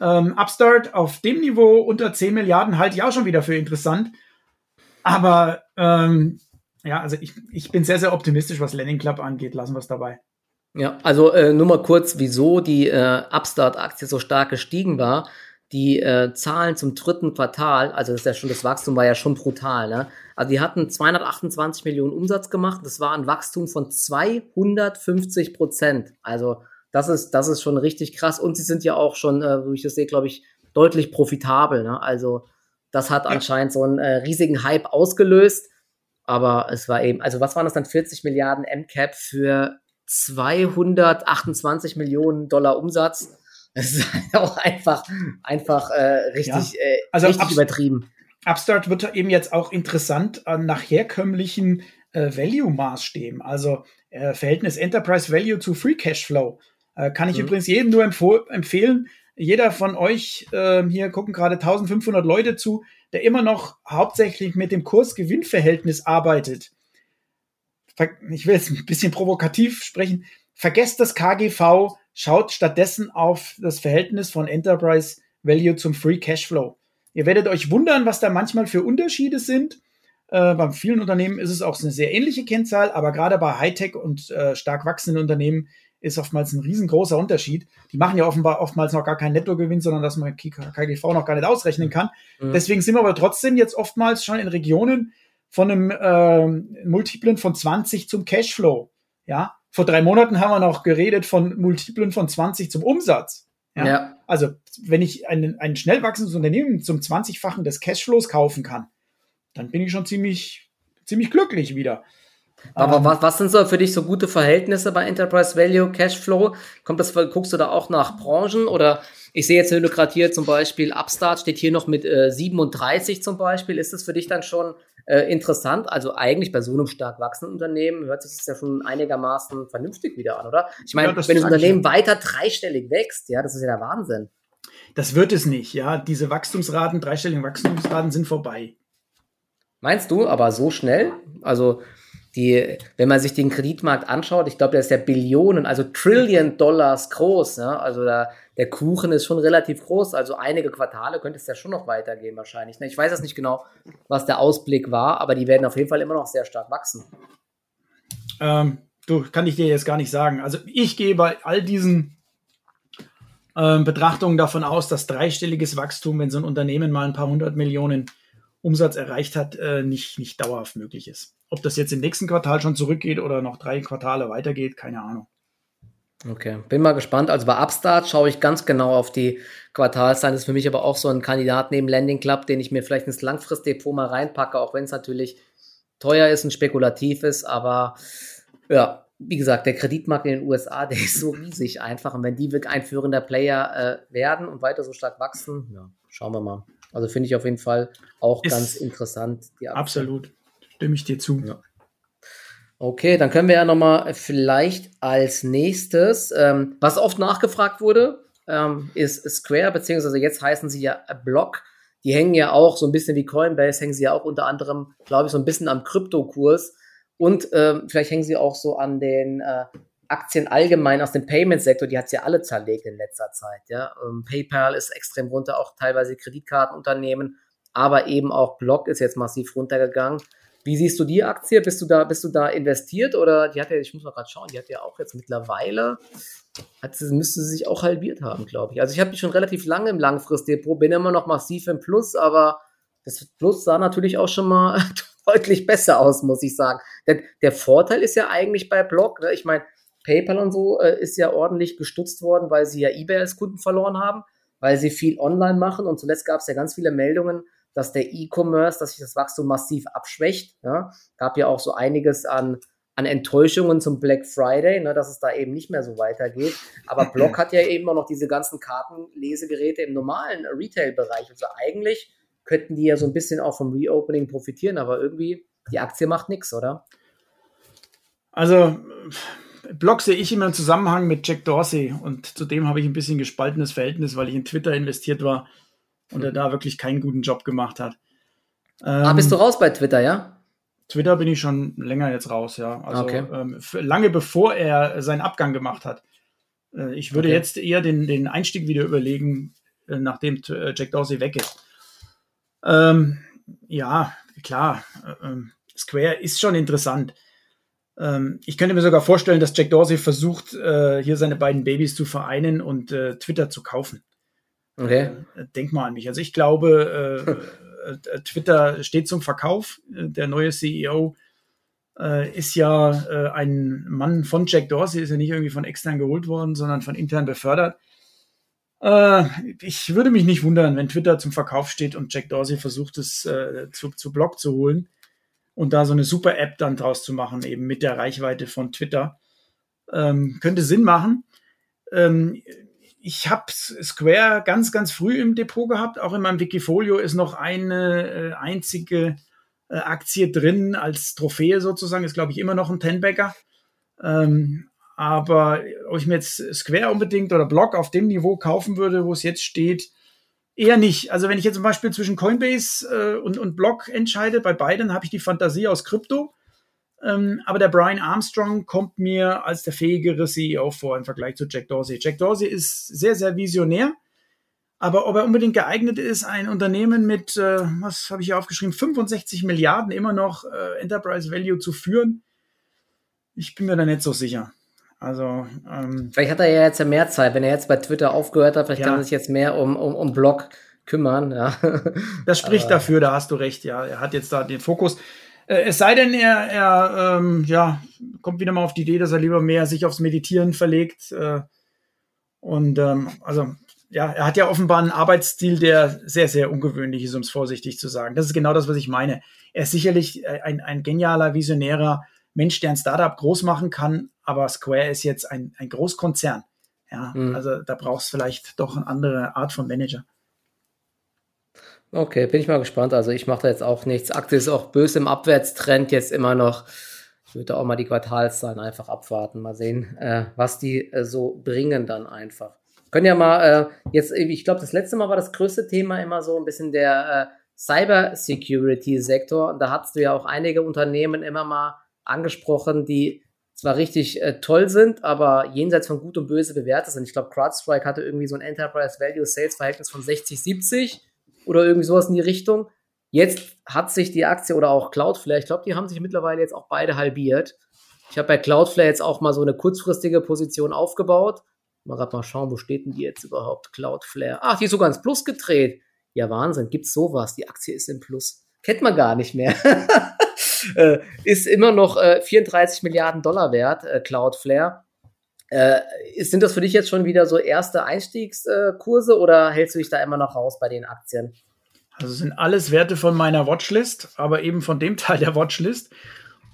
Ähm, Upstart auf dem Niveau unter 10 Milliarden halte ich auch schon wieder für interessant. Aber ähm, ja, also ich, ich bin sehr, sehr optimistisch, was Landing Club angeht. Lassen wir es dabei. Ja, also äh, nur mal kurz, wieso die äh, Upstart-Aktie so stark gestiegen war. Die äh, Zahlen zum dritten Quartal, also das ist ja schon, das Wachstum war ja schon brutal, ne? Also die hatten 228 Millionen Umsatz gemacht, das war ein Wachstum von 250 Prozent. Also das ist, das ist schon richtig krass. Und sie sind ja auch schon, äh, wie ich das sehe, glaube ich, deutlich profitabel. Ne? Also das hat anscheinend so einen äh, riesigen Hype ausgelöst. Aber es war eben, also was waren das dann? 40 Milliarden MCAP für 228 Millionen Dollar Umsatz. Das ist halt auch einfach, einfach äh, richtig, ja. äh, also richtig Up übertrieben. Upstart wird eben jetzt auch interessant äh, nach herkömmlichen äh, Value-Maßstäben. Also äh, Verhältnis Enterprise Value zu Free Cash Flow. Äh, kann ich mhm. übrigens jedem nur empfehlen. Jeder von euch, äh, hier gucken gerade 1500 Leute zu, der immer noch hauptsächlich mit dem Kurs-Gewinn-Verhältnis arbeitet. Ich will jetzt ein bisschen provokativ sprechen. Vergesst das KGV, schaut stattdessen auf das Verhältnis von Enterprise Value zum Free Cash Flow. Ihr werdet euch wundern, was da manchmal für Unterschiede sind. Äh, bei vielen Unternehmen ist es auch eine sehr ähnliche Kennzahl, aber gerade bei Hightech und äh, stark wachsenden Unternehmen ist oftmals ein riesengroßer Unterschied. Die machen ja offenbar oftmals noch gar keinen Nettogewinn, sondern dass man KGV noch gar nicht ausrechnen kann. Mhm. Deswegen sind wir aber trotzdem jetzt oftmals schon in Regionen von einem äh, Multiplen von 20 zum Cashflow. Ja, vor drei Monaten haben wir noch geredet von Multiplen von 20 zum Umsatz. Ja? ja. Also, wenn ich ein, ein schnell wachsendes Unternehmen zum 20-fachen des Cashflows kaufen kann, dann bin ich schon ziemlich, ziemlich glücklich wieder. Aber ähm, was, was sind so für dich so gute Verhältnisse bei Enterprise Value, Cashflow? Kommt das, guckst du da auch nach Branchen oder ich sehe jetzt, du gerade hier zum Beispiel Upstart steht hier noch mit äh, 37 zum Beispiel. Ist das für dich dann schon äh, interessant? Also eigentlich bei so einem stark wachsenden Unternehmen hört sich das ja schon einigermaßen vernünftig wieder an, oder? Ich meine, ja, wenn das Unternehmen weiter dreistellig wächst, ja, das ist ja der Wahnsinn. Das wird es nicht, ja. Diese Wachstumsraten, dreistelligen Wachstumsraten sind vorbei. Meinst du, aber so schnell? Also die, wenn man sich den Kreditmarkt anschaut, ich glaube, der ist ja Billionen, also Trillion Dollars groß. Ne? Also da, der Kuchen ist schon relativ groß. Also einige Quartale könnte es ja schon noch weitergehen wahrscheinlich. Ne? Ich weiß jetzt nicht genau, was der Ausblick war, aber die werden auf jeden Fall immer noch sehr stark wachsen. Ähm, du, kann ich dir jetzt gar nicht sagen. Also ich gehe bei all diesen ähm, Betrachtungen davon aus, dass dreistelliges Wachstum, wenn so ein Unternehmen mal ein paar hundert Millionen Umsatz erreicht hat, äh, nicht, nicht dauerhaft möglich ist. Ob das jetzt im nächsten Quartal schon zurückgeht oder noch drei Quartale weitergeht, keine Ahnung. Okay, bin mal gespannt. Also bei Upstart schaue ich ganz genau auf die Quartalszahlen. Das ist für mich aber auch so ein Kandidat neben Landing Club, den ich mir vielleicht ins Langfristdepot mal reinpacke, auch wenn es natürlich teuer ist und spekulativ ist. Aber ja, wie gesagt, der Kreditmarkt in den USA, der ist so riesig einfach. Und wenn die wirklich einführender Player äh, werden und weiter so stark wachsen, ja, schauen wir mal. Also finde ich auf jeden Fall auch ist ganz interessant. absolut stimme ich dir zu. Ja. Okay, dann können wir ja nochmal vielleicht als nächstes, ähm, was oft nachgefragt wurde, ähm, ist Square, beziehungsweise jetzt heißen sie ja Block. Die hängen ja auch so ein bisschen wie Coinbase, hängen sie ja auch unter anderem, glaube ich, so ein bisschen am Kryptokurs. Und ähm, vielleicht hängen sie auch so an den äh, Aktien allgemein aus dem Payment-Sektor, die hat es ja alle zerlegt in letzter Zeit. Ja? Ähm, PayPal ist extrem runter, auch teilweise Kreditkartenunternehmen, aber eben auch Block ist jetzt massiv runtergegangen. Wie siehst du die Aktie? Bist du da, bist du da investiert oder die hat ja, ich muss mal gerade schauen, die hat ja auch jetzt mittlerweile, hat müsste sie sich auch halbiert haben, glaube ich. Also ich habe die schon relativ lange im Langfristdepot, bin immer noch massiv im Plus, aber das Plus sah natürlich auch schon mal (laughs) deutlich besser aus, muss ich sagen. Denn der Vorteil ist ja eigentlich bei Block, ne? ich meine, PayPal und so äh, ist ja ordentlich gestutzt worden, weil sie ja eBay als Kunden verloren haben, weil sie viel online machen und zuletzt gab es ja ganz viele Meldungen, dass der E-Commerce, dass sich das Wachstum massiv abschwächt. Ja. Gab ja auch so einiges an, an Enttäuschungen zum Black Friday, ne, dass es da eben nicht mehr so weitergeht. Aber (laughs) Block hat ja eben auch noch diese ganzen Kartenlesegeräte im normalen Retail-Bereich. Also eigentlich könnten die ja so ein bisschen auch vom Reopening profitieren, aber irgendwie die Aktie macht nichts, oder? Also Block sehe ich immer im Zusammenhang mit Jack Dorsey und zudem habe ich ein bisschen gespaltenes Verhältnis, weil ich in Twitter investiert war und er da wirklich keinen guten Job gemacht hat. Ähm, ah, bist du raus bei Twitter, ja? Twitter bin ich schon länger jetzt raus, ja. Also okay. ähm, lange bevor er seinen Abgang gemacht hat. Äh, ich würde okay. jetzt eher den, den Einstieg wieder überlegen, äh, nachdem äh, Jack Dorsey weg ist. Ähm, ja, klar. Äh, ähm, Square ist schon interessant. Ähm, ich könnte mir sogar vorstellen, dass Jack Dorsey versucht, äh, hier seine beiden Babys zu vereinen und äh, Twitter zu kaufen. Okay. Äh, denk mal an mich. Also ich glaube, äh, äh, Twitter steht zum Verkauf. Der neue CEO ist ja ein Mann von Jack Dorsey, ist ja nicht irgendwie von extern geholt worden, sondern von intern befördert. ich würde mich nicht wundern, wenn Twitter zum Verkauf steht und Jack Dorsey versucht, es zu, zu Block zu holen und da so eine super App dann draus zu machen, eben mit der Reichweite von Twitter. Ähm, könnte Sinn machen. Ähm, ich habe Square ganz, ganz früh im Depot gehabt. Auch in meinem Wikifolio ist noch eine äh, einzige äh, Aktie drin als Trophäe sozusagen. Ist, glaube ich, immer noch ein Tenbagger. Ähm, aber ob ich mir jetzt Square unbedingt oder Block auf dem Niveau kaufen würde, wo es jetzt steht, Eher nicht. Also wenn ich jetzt zum Beispiel zwischen Coinbase äh, und, und Block entscheide, bei beiden habe ich die Fantasie aus Krypto. Ähm, aber der Brian Armstrong kommt mir als der fähigere CEO vor im Vergleich zu Jack Dorsey. Jack Dorsey ist sehr, sehr visionär. Aber ob er unbedingt geeignet ist, ein Unternehmen mit, äh, was habe ich hier aufgeschrieben, 65 Milliarden immer noch äh, Enterprise Value zu führen, ich bin mir da nicht so sicher. Also ähm, vielleicht hat er ja jetzt mehr Zeit, wenn er jetzt bei Twitter aufgehört hat, vielleicht ja. kann er sich jetzt mehr um, um, um Blog kümmern. Ja. (laughs) Das spricht Aber, dafür, da hast du recht, ja. Er hat jetzt da den Fokus. Äh, es sei denn, er, er ähm, ja, kommt wieder mal auf die Idee, dass er lieber mehr sich aufs Meditieren verlegt. Äh, und ähm, also ja, er hat ja offenbar einen Arbeitsstil, der sehr, sehr ungewöhnlich ist, um es vorsichtig zu sagen. Das ist genau das, was ich meine. Er ist sicherlich ein, ein genialer, visionärer Mensch, der ein Startup groß machen kann, aber Square ist jetzt ein, ein Großkonzern. Ja, mhm. also da brauchst du vielleicht doch eine andere Art von Manager. Okay, bin ich mal gespannt. Also ich mache da jetzt auch nichts. Aktie ist auch böse im Abwärtstrend jetzt immer noch. Ich würde auch mal die Quartalszahlen einfach abwarten, mal sehen, äh, was die äh, so bringen dann einfach. Können ja mal äh, jetzt, ich glaube, das letzte Mal war das größte Thema immer so ein bisschen der äh, Cyber Security Sektor. Da hattest du ja auch einige Unternehmen immer mal angesprochen, die zwar richtig äh, toll sind, aber jenseits von Gut und Böse bewertet sind. Ich glaube, CrowdStrike hatte irgendwie so ein Enterprise Value Sales Verhältnis von 60, 70 oder irgendwie sowas in die Richtung. Jetzt hat sich die Aktie oder auch Cloudflare, ich glaube, die haben sich mittlerweile jetzt auch beide halbiert. Ich habe bei Cloudflare jetzt auch mal so eine kurzfristige Position aufgebaut. Mal gerade mal schauen, wo steht denn die jetzt überhaupt? Cloudflare. Ach, die ist sogar ins Plus gedreht. Ja, Wahnsinn, gibt's sowas? Die Aktie ist im Plus. Kennt man gar nicht mehr. (laughs) äh, ist immer noch äh, 34 Milliarden Dollar wert, äh, Cloudflare. Äh, sind das für dich jetzt schon wieder so erste Einstiegskurse oder hältst du dich da immer noch raus bei den Aktien? Also sind alles Werte von meiner Watchlist, aber eben von dem (laughs) Teil der Watchlist,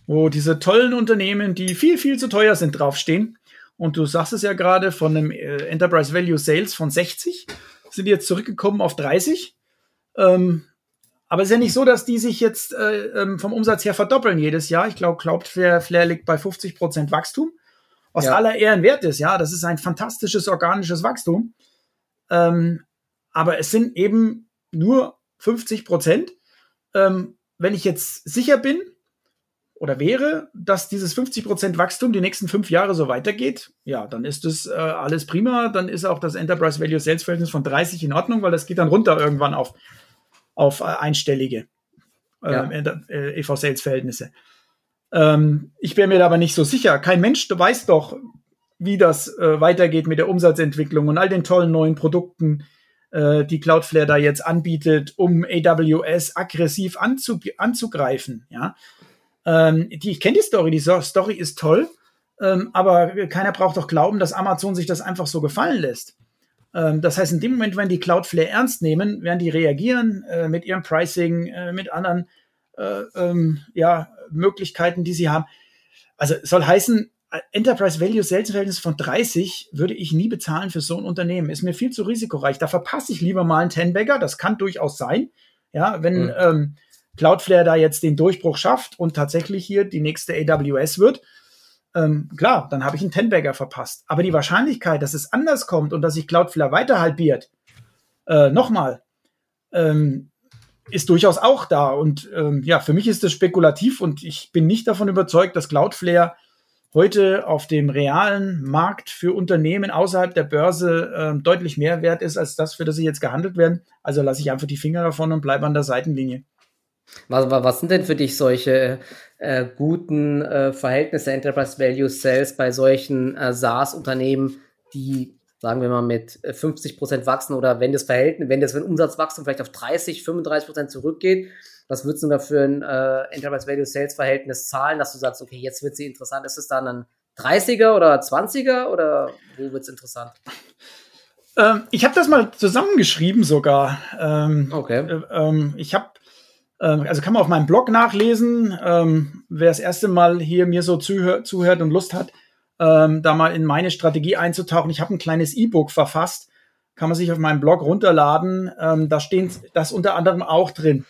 wo diese tollen Unternehmen, die viel, viel zu teuer sind, draufstehen. Und du sagst es ja gerade von einem äh, Enterprise Value Sales von 60, sind jetzt zurückgekommen auf 30. Ähm, aber es ist ja nicht so, dass die sich jetzt äh, ähm, vom Umsatz her verdoppeln jedes Jahr. Ich glaube, Cloudflare Flair liegt bei 50 Prozent Wachstum, was ja. aller Ehren wert ist. Ja, das ist ein fantastisches organisches Wachstum. Ähm, aber es sind eben nur 50 Prozent. Ähm, wenn ich jetzt sicher bin oder wäre, dass dieses 50 Prozent Wachstum die nächsten fünf Jahre so weitergeht, ja, dann ist das äh, alles prima. Dann ist auch das Enterprise Value Sales Verhältnis von 30 in Ordnung, weil das geht dann runter irgendwann auf auf äh, einstellige äh, ja. äh, EV-Sales-Verhältnisse. Ähm, ich bin mir da aber nicht so sicher. Kein Mensch weiß doch, wie das äh, weitergeht mit der Umsatzentwicklung und all den tollen neuen Produkten, äh, die Cloudflare da jetzt anbietet, um AWS aggressiv anzug anzugreifen. Ja, ähm, die, ich kenne die Story, die Story ist toll, ähm, aber keiner braucht doch glauben, dass Amazon sich das einfach so gefallen lässt. Ähm, das heißt, in dem Moment, wenn die Cloudflare ernst nehmen, werden die reagieren äh, mit ihrem Pricing, äh, mit anderen äh, ähm, ja, Möglichkeiten, die sie haben. Also soll heißen, Enterprise Value Sales Verhältnis von 30 würde ich nie bezahlen für so ein Unternehmen. Ist mir viel zu risikoreich. Da verpasse ich lieber mal einen Ten-Bagger. Das kann durchaus sein. Ja, wenn mhm. ähm, Cloudflare da jetzt den Durchbruch schafft und tatsächlich hier die nächste AWS wird, ähm, klar, dann habe ich einen Tenbagger verpasst. Aber die Wahrscheinlichkeit, dass es anders kommt und dass sich Cloudflare weiter halbiert, äh, nochmal, ähm, ist durchaus auch da. Und ähm, ja, für mich ist das spekulativ und ich bin nicht davon überzeugt, dass Cloudflare heute auf dem realen Markt für Unternehmen außerhalb der Börse äh, deutlich mehr wert ist als das, für das sie jetzt gehandelt werden. Also lasse ich einfach die Finger davon und bleibe an der Seitenlinie. Was, was sind denn für dich solche äh, guten äh, Verhältnisse Enterprise Value Sales bei solchen äh, SaaS-Unternehmen, die sagen wir mal, mit 50 äh, Prozent wachsen oder wenn das Verhältnis, wenn das wenn Umsatzwachstum vielleicht auf 30, 35 Prozent zurückgeht, was würdest du da für ein äh, Enterprise Value Sales Verhältnis zahlen, dass du sagst, okay, jetzt wird sie interessant. Ist es dann ein 30er oder 20er oder wo wird es interessant? Ähm, ich habe das mal zusammengeschrieben sogar. Ähm, okay. Äh, ähm, ich habe also kann man auf meinem Blog nachlesen. Ähm, wer das erste Mal hier mir so zuhör zuhört und Lust hat, ähm, da mal in meine Strategie einzutauchen. Ich habe ein kleines E-Book verfasst, kann man sich auf meinem Blog runterladen. Ähm, da stehen das unter anderem auch drin.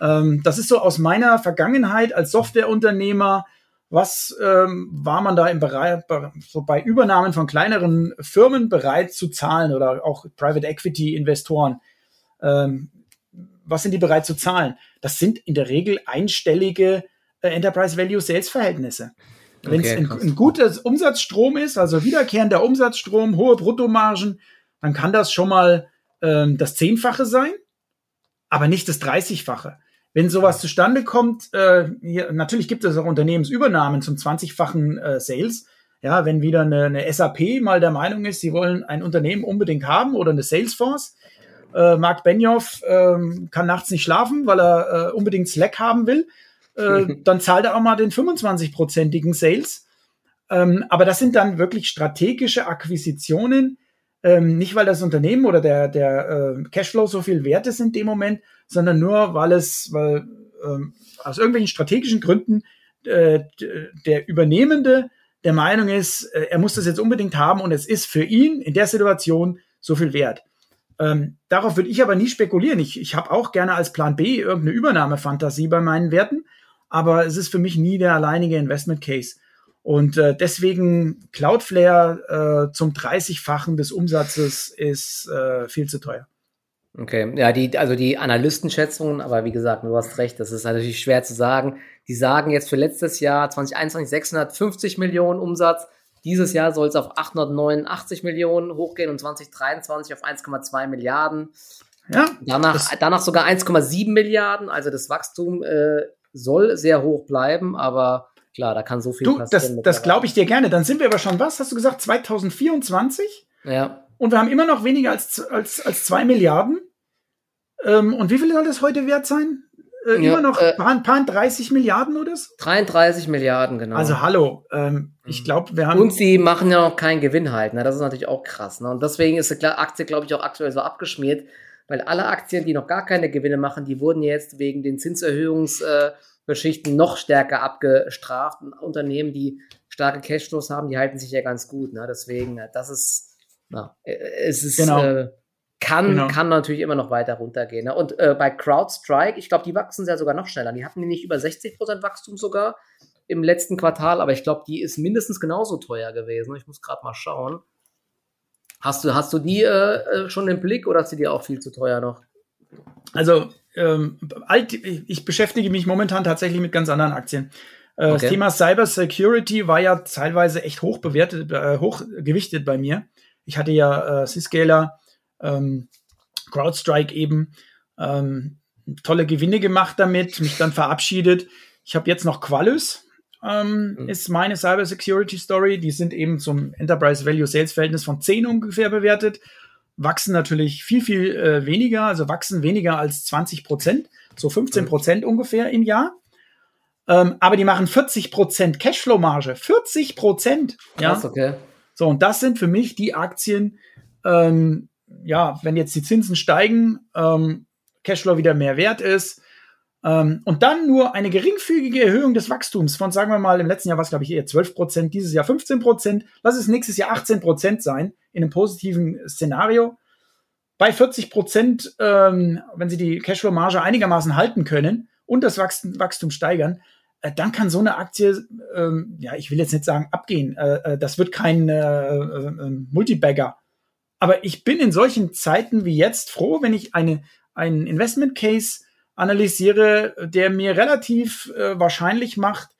Ähm, das ist so aus meiner Vergangenheit als Softwareunternehmer. Was ähm, war man da im Bereich, so bei Übernahmen von kleineren Firmen bereit zu zahlen oder auch Private Equity Investoren? Was sind die bereit zu zahlen? Das sind in der Regel einstellige äh, Enterprise Value Sales Verhältnisse. Wenn es ein, ein gutes Umsatzstrom ist, also wiederkehrender Umsatzstrom, hohe Bruttomargen, dann kann das schon mal ähm, das Zehnfache sein, aber nicht das Dreißigfache. Wenn sowas zustande kommt, äh, hier, natürlich gibt es auch Unternehmensübernahmen zum 20-fachen äh, Sales. Ja, wenn wieder eine, eine SAP mal der Meinung ist, sie wollen ein Unternehmen unbedingt haben oder eine Salesforce. Äh, Mark Benioff äh, kann nachts nicht schlafen, weil er äh, unbedingt Slack haben will äh, (laughs) dann zahlt er auch mal den 25-prozentigen Sales. Ähm, aber das sind dann wirklich strategische Akquisitionen, ähm, nicht weil das Unternehmen oder der, der äh, Cashflow so viel wert ist in dem Moment, sondern nur weil es, weil ähm, aus irgendwelchen strategischen Gründen äh, der Übernehmende der Meinung ist, äh, er muss das jetzt unbedingt haben und es ist für ihn in der Situation so viel wert. Ähm, darauf würde ich aber nie spekulieren. Ich, ich habe auch gerne als Plan B irgendeine Übernahmefantasie bei meinen Werten aber es ist für mich nie der alleinige Investment Case. Und äh, deswegen Cloudflare äh, zum 30-fachen des Umsatzes ist äh, viel zu teuer. Okay, ja, die, also die Analystenschätzungen, aber wie gesagt, du hast recht, das ist natürlich schwer zu sagen. Die sagen jetzt für letztes Jahr 2021 650 Millionen Umsatz. Dieses Jahr soll es auf 889 Millionen hochgehen und 2023 auf 1,2 Milliarden. Ja, danach, danach sogar 1,7 Milliarden. Also das Wachstum äh, soll sehr hoch bleiben, aber klar, da kann so viel du, passieren. Das, das glaube ich dir gerne. Dann sind wir aber schon, was hast du gesagt, 2024? Ja. Und wir haben immer noch weniger als, als, als zwei Milliarden. Ähm, und wie viel soll das heute wert sein? Äh, ja, immer noch äh, paar, paar 30 Milliarden oder so? 33 Milliarden, genau. Also hallo, ähm, ich mhm. glaube, wir haben. Und sie machen ja noch keinen Gewinn halt, ne? Das ist natürlich auch krass. Ne? Und deswegen ist die Aktie, glaube ich, auch aktuell so abgeschmiert, weil alle Aktien, die noch gar keine Gewinne machen, die wurden jetzt wegen den Zinserhöhungsgeschichten äh, noch stärker abgestraft. Und Unternehmen, die starke Cashflows haben, die halten sich ja ganz gut. Ne? Deswegen, äh, das ist, na, äh, es ist, genau. äh, kann, genau. kann natürlich immer noch weiter runtergehen. Ne? Und äh, bei CrowdStrike, ich glaube, die wachsen ja sogar noch schneller. Die hatten nicht über 60% Wachstum sogar im letzten Quartal, aber ich glaube, die ist mindestens genauso teuer gewesen. Ich muss gerade mal schauen. Hast du, hast du die äh, äh, schon im Blick oder ist die dir auch viel zu teuer noch? Also, ähm, ich beschäftige mich momentan tatsächlich mit ganz anderen Aktien. Äh, okay. Das Thema Cyber Security war ja teilweise echt hoch bewertet, äh, hoch gewichtet bei mir. Ich hatte ja äh, Syscaler, ähm, CrowdStrike eben, ähm, tolle Gewinne gemacht damit, mich dann verabschiedet. Ich habe jetzt noch Qualys, ähm, mhm. ist meine Cyber Security Story. Die sind eben zum Enterprise Value Sales Verhältnis von 10 ungefähr bewertet. Wachsen natürlich viel, viel äh, weniger, also wachsen weniger als 20 Prozent, so 15 Prozent mhm. ungefähr im Jahr. Ähm, aber die machen 40 Prozent Cashflow-Marge. 40 Prozent. Ja, okay. So, und das sind für mich die Aktien, ähm, ja, wenn jetzt die Zinsen steigen, ähm, Cashflow wieder mehr wert ist, ähm, und dann nur eine geringfügige Erhöhung des Wachstums von, sagen wir mal, im letzten Jahr war es, glaube ich, eher 12 Prozent, dieses Jahr 15 Prozent, lass es nächstes Jahr 18 Prozent sein, in einem positiven Szenario. Bei 40 Prozent, ähm, wenn Sie die Cashflow-Marge einigermaßen halten können und das Wachstum, steigern, äh, dann kann so eine Aktie, ähm, ja, ich will jetzt nicht sagen abgehen, äh, äh das wird kein äh, äh, äh, Multibagger. Aber ich bin in solchen Zeiten wie jetzt froh, wenn ich eine, einen Investment Case analysiere, der mir relativ äh, wahrscheinlich macht,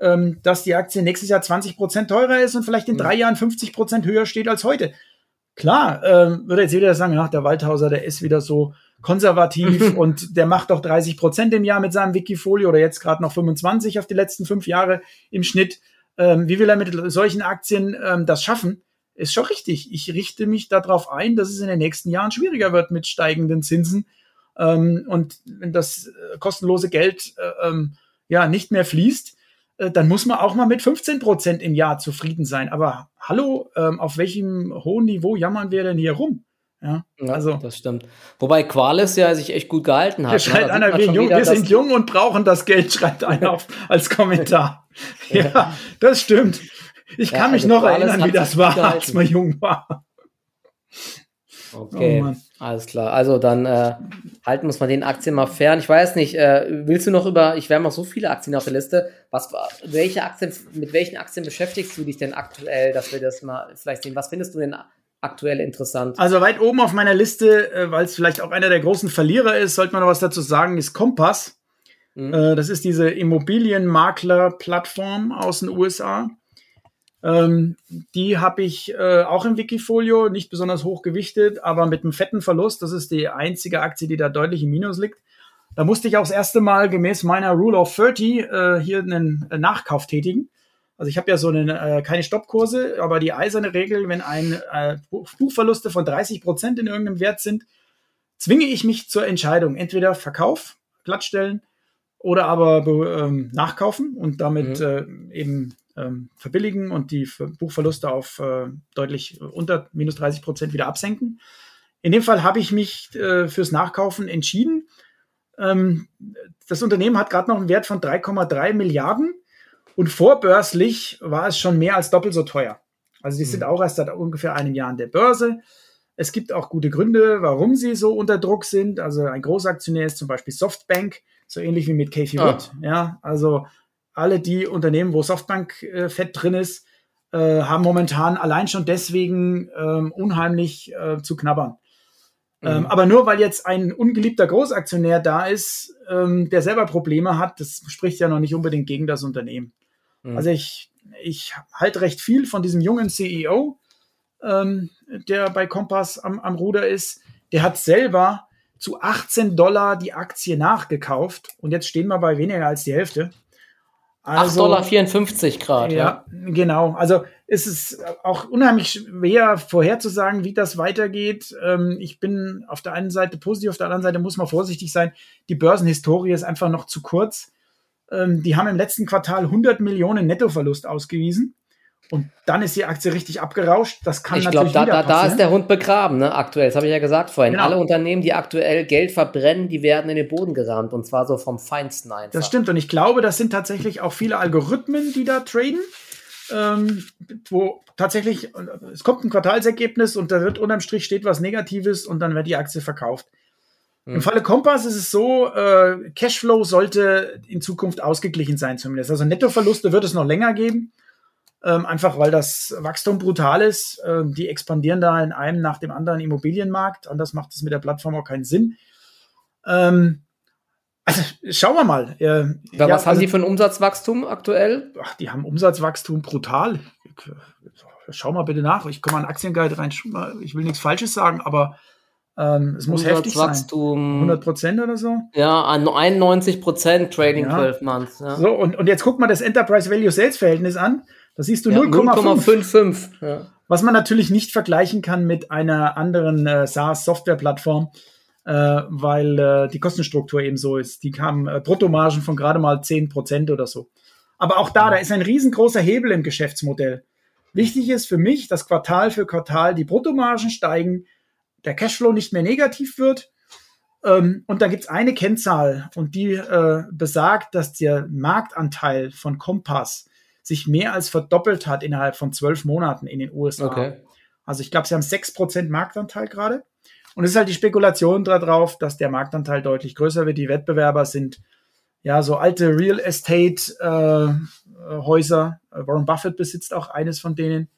ähm, dass die Aktie nächstes Jahr 20 Prozent teurer ist und vielleicht in drei Jahren 50 Prozent höher steht als heute. Klar, ähm, würde jetzt jeder sagen, ach, der Waldhauser, der ist wieder so konservativ (laughs) und der macht doch 30 Prozent im Jahr mit seinem Wikifolio oder jetzt gerade noch 25 auf die letzten fünf Jahre im Schnitt. Ähm, wie will er mit solchen Aktien ähm, das schaffen? Ist schon richtig. Ich richte mich darauf ein, dass es in den nächsten Jahren schwieriger wird mit steigenden Zinsen. Ähm, und wenn das äh, kostenlose Geld äh, ähm, ja nicht mehr fließt, äh, dann muss man auch mal mit 15 Prozent im Jahr zufrieden sein. Aber hallo, ähm, auf welchem hohen Niveau jammern wir denn hier rum? Ja, ja, also das stimmt. Wobei Qualis ja sich echt gut gehalten hat. Ne? Schreit ne? einer, wir, jung, wir sind jung und brauchen das Geld, schreibt einer auf, als Kommentar. (laughs) ja, das stimmt. Ich ja, kann mich also noch erinnern, wie das war, gehalten. als man jung war. Okay, oh alles klar. Also dann äh, halten muss man den Aktien mal fern. Ich weiß nicht, äh, willst du noch über, ich werde noch so viele Aktien auf der Liste. Was, welche Aktien, mit welchen Aktien beschäftigst du dich denn aktuell, dass wir das mal vielleicht sehen? Was findest du denn aktuell interessant? Also weit oben auf meiner Liste, äh, weil es vielleicht auch einer der großen Verlierer ist, sollte man noch was dazu sagen, ist Kompass. Mhm. Äh, das ist diese Immobilienmakler-Plattform aus den USA. Ähm, die habe ich äh, auch im Wikifolio, nicht besonders hoch gewichtet, aber mit einem fetten Verlust. Das ist die einzige Aktie, die da deutlich im Minus liegt. Da musste ich auch das erste Mal gemäß meiner Rule of 30 äh, hier einen Nachkauf tätigen. Also ich habe ja so eine, äh, keine Stoppkurse, aber die eiserne Regel, wenn ein äh, Buchverluste von 30 Prozent in irgendeinem Wert sind, zwinge ich mich zur Entscheidung. Entweder Verkauf, glattstellen oder aber ähm, nachkaufen und damit mhm. äh, eben ähm, verbilligen und die Buchverluste auf äh, deutlich unter minus 30 Prozent wieder absenken. In dem Fall habe ich mich äh, fürs Nachkaufen entschieden. Ähm, das Unternehmen hat gerade noch einen Wert von 3,3 Milliarden und vorbörslich war es schon mehr als doppelt so teuer. Also die mhm. sind auch erst seit ungefähr einem Jahr an der Börse. Es gibt auch gute Gründe, warum sie so unter Druck sind. Also ein Großaktionär ist zum Beispiel Softbank, so ähnlich wie mit Casey Wood. Ah. Ja, also alle die Unternehmen, wo Softbank äh, fett drin ist, äh, haben momentan allein schon deswegen ähm, unheimlich äh, zu knabbern. Ähm, mhm. Ähm, aber nur weil jetzt ein ungeliebter Großaktionär da ist, ähm, der selber Probleme hat, das spricht ja noch nicht unbedingt gegen das Unternehmen. Mhm. Also ich, ich halte recht viel von diesem jungen CEO, ähm, der bei Kompass am, am Ruder ist. Der hat selber zu 18 Dollar die Aktie nachgekauft und jetzt stehen wir bei weniger als die Hälfte. Also, 8,54 Dollar Grad. Ja, ja, genau. Also ist es auch unheimlich schwer vorherzusagen, wie das weitergeht. Ähm, ich bin auf der einen Seite positiv, auf der anderen Seite muss man vorsichtig sein. Die Börsenhistorie ist einfach noch zu kurz. Ähm, die haben im letzten Quartal 100 Millionen Nettoverlust ausgewiesen. Und dann ist die Aktie richtig abgerauscht. Das kann ich natürlich glaube, da, da, da ist der Hund begraben, ne? Aktuell. Das habe ich ja gesagt vorhin. Genau. Alle Unternehmen, die aktuell Geld verbrennen, die werden in den Boden gerammt. Und zwar so vom Feinsten einfach. Das stimmt. Und ich glaube, das sind tatsächlich auch viele Algorithmen, die da traden. Ähm, wo tatsächlich, es kommt ein Quartalsergebnis und da wird unterm Strich steht was Negatives und dann wird die Aktie verkauft. Im hm. Falle Kompass ist es so, äh, Cashflow sollte in Zukunft ausgeglichen sein zumindest. Also Nettoverluste wird es noch länger geben, ähm, einfach weil das Wachstum brutal ist. Ähm, die expandieren da in einem nach dem anderen Immobilienmarkt. Anders macht es mit der Plattform auch keinen Sinn. Ähm, also schauen wir mal. Äh, ja, was also, haben die für ein Umsatzwachstum aktuell? Ach, die haben Umsatzwachstum brutal. Schau mal bitte nach. Ich komme an Aktienguide rein. Ich will nichts Falsches sagen, aber ähm, es muss heftig sein. 100 Prozent oder so? Ja, 91 Prozent Trading ja. 12 Months. Ja. So, und, und jetzt guck mal das Enterprise Value Sales Verhältnis an. Da siehst du ja, 0,55. Ja. Was man natürlich nicht vergleichen kann mit einer anderen äh, SaaS-Software-Plattform, äh, weil äh, die Kostenstruktur eben so ist. Die haben äh, Bruttomargen von gerade mal 10 Prozent oder so. Aber auch da, da ist ein riesengroßer Hebel im Geschäftsmodell. Wichtig ist für mich, dass Quartal für Quartal die Bruttomargen steigen, der Cashflow nicht mehr negativ wird. Ähm, und da gibt es eine Kennzahl und die äh, besagt, dass der Marktanteil von Kompass sich mehr als verdoppelt hat innerhalb von zwölf Monaten in den USA. Okay. Also ich glaube, sie haben sechs Prozent Marktanteil gerade. Und es ist halt die Spekulation darauf, dass der Marktanteil deutlich größer wird. Die Wettbewerber sind ja so alte Real Estate äh, Häuser. Warren Buffett besitzt auch eines von denen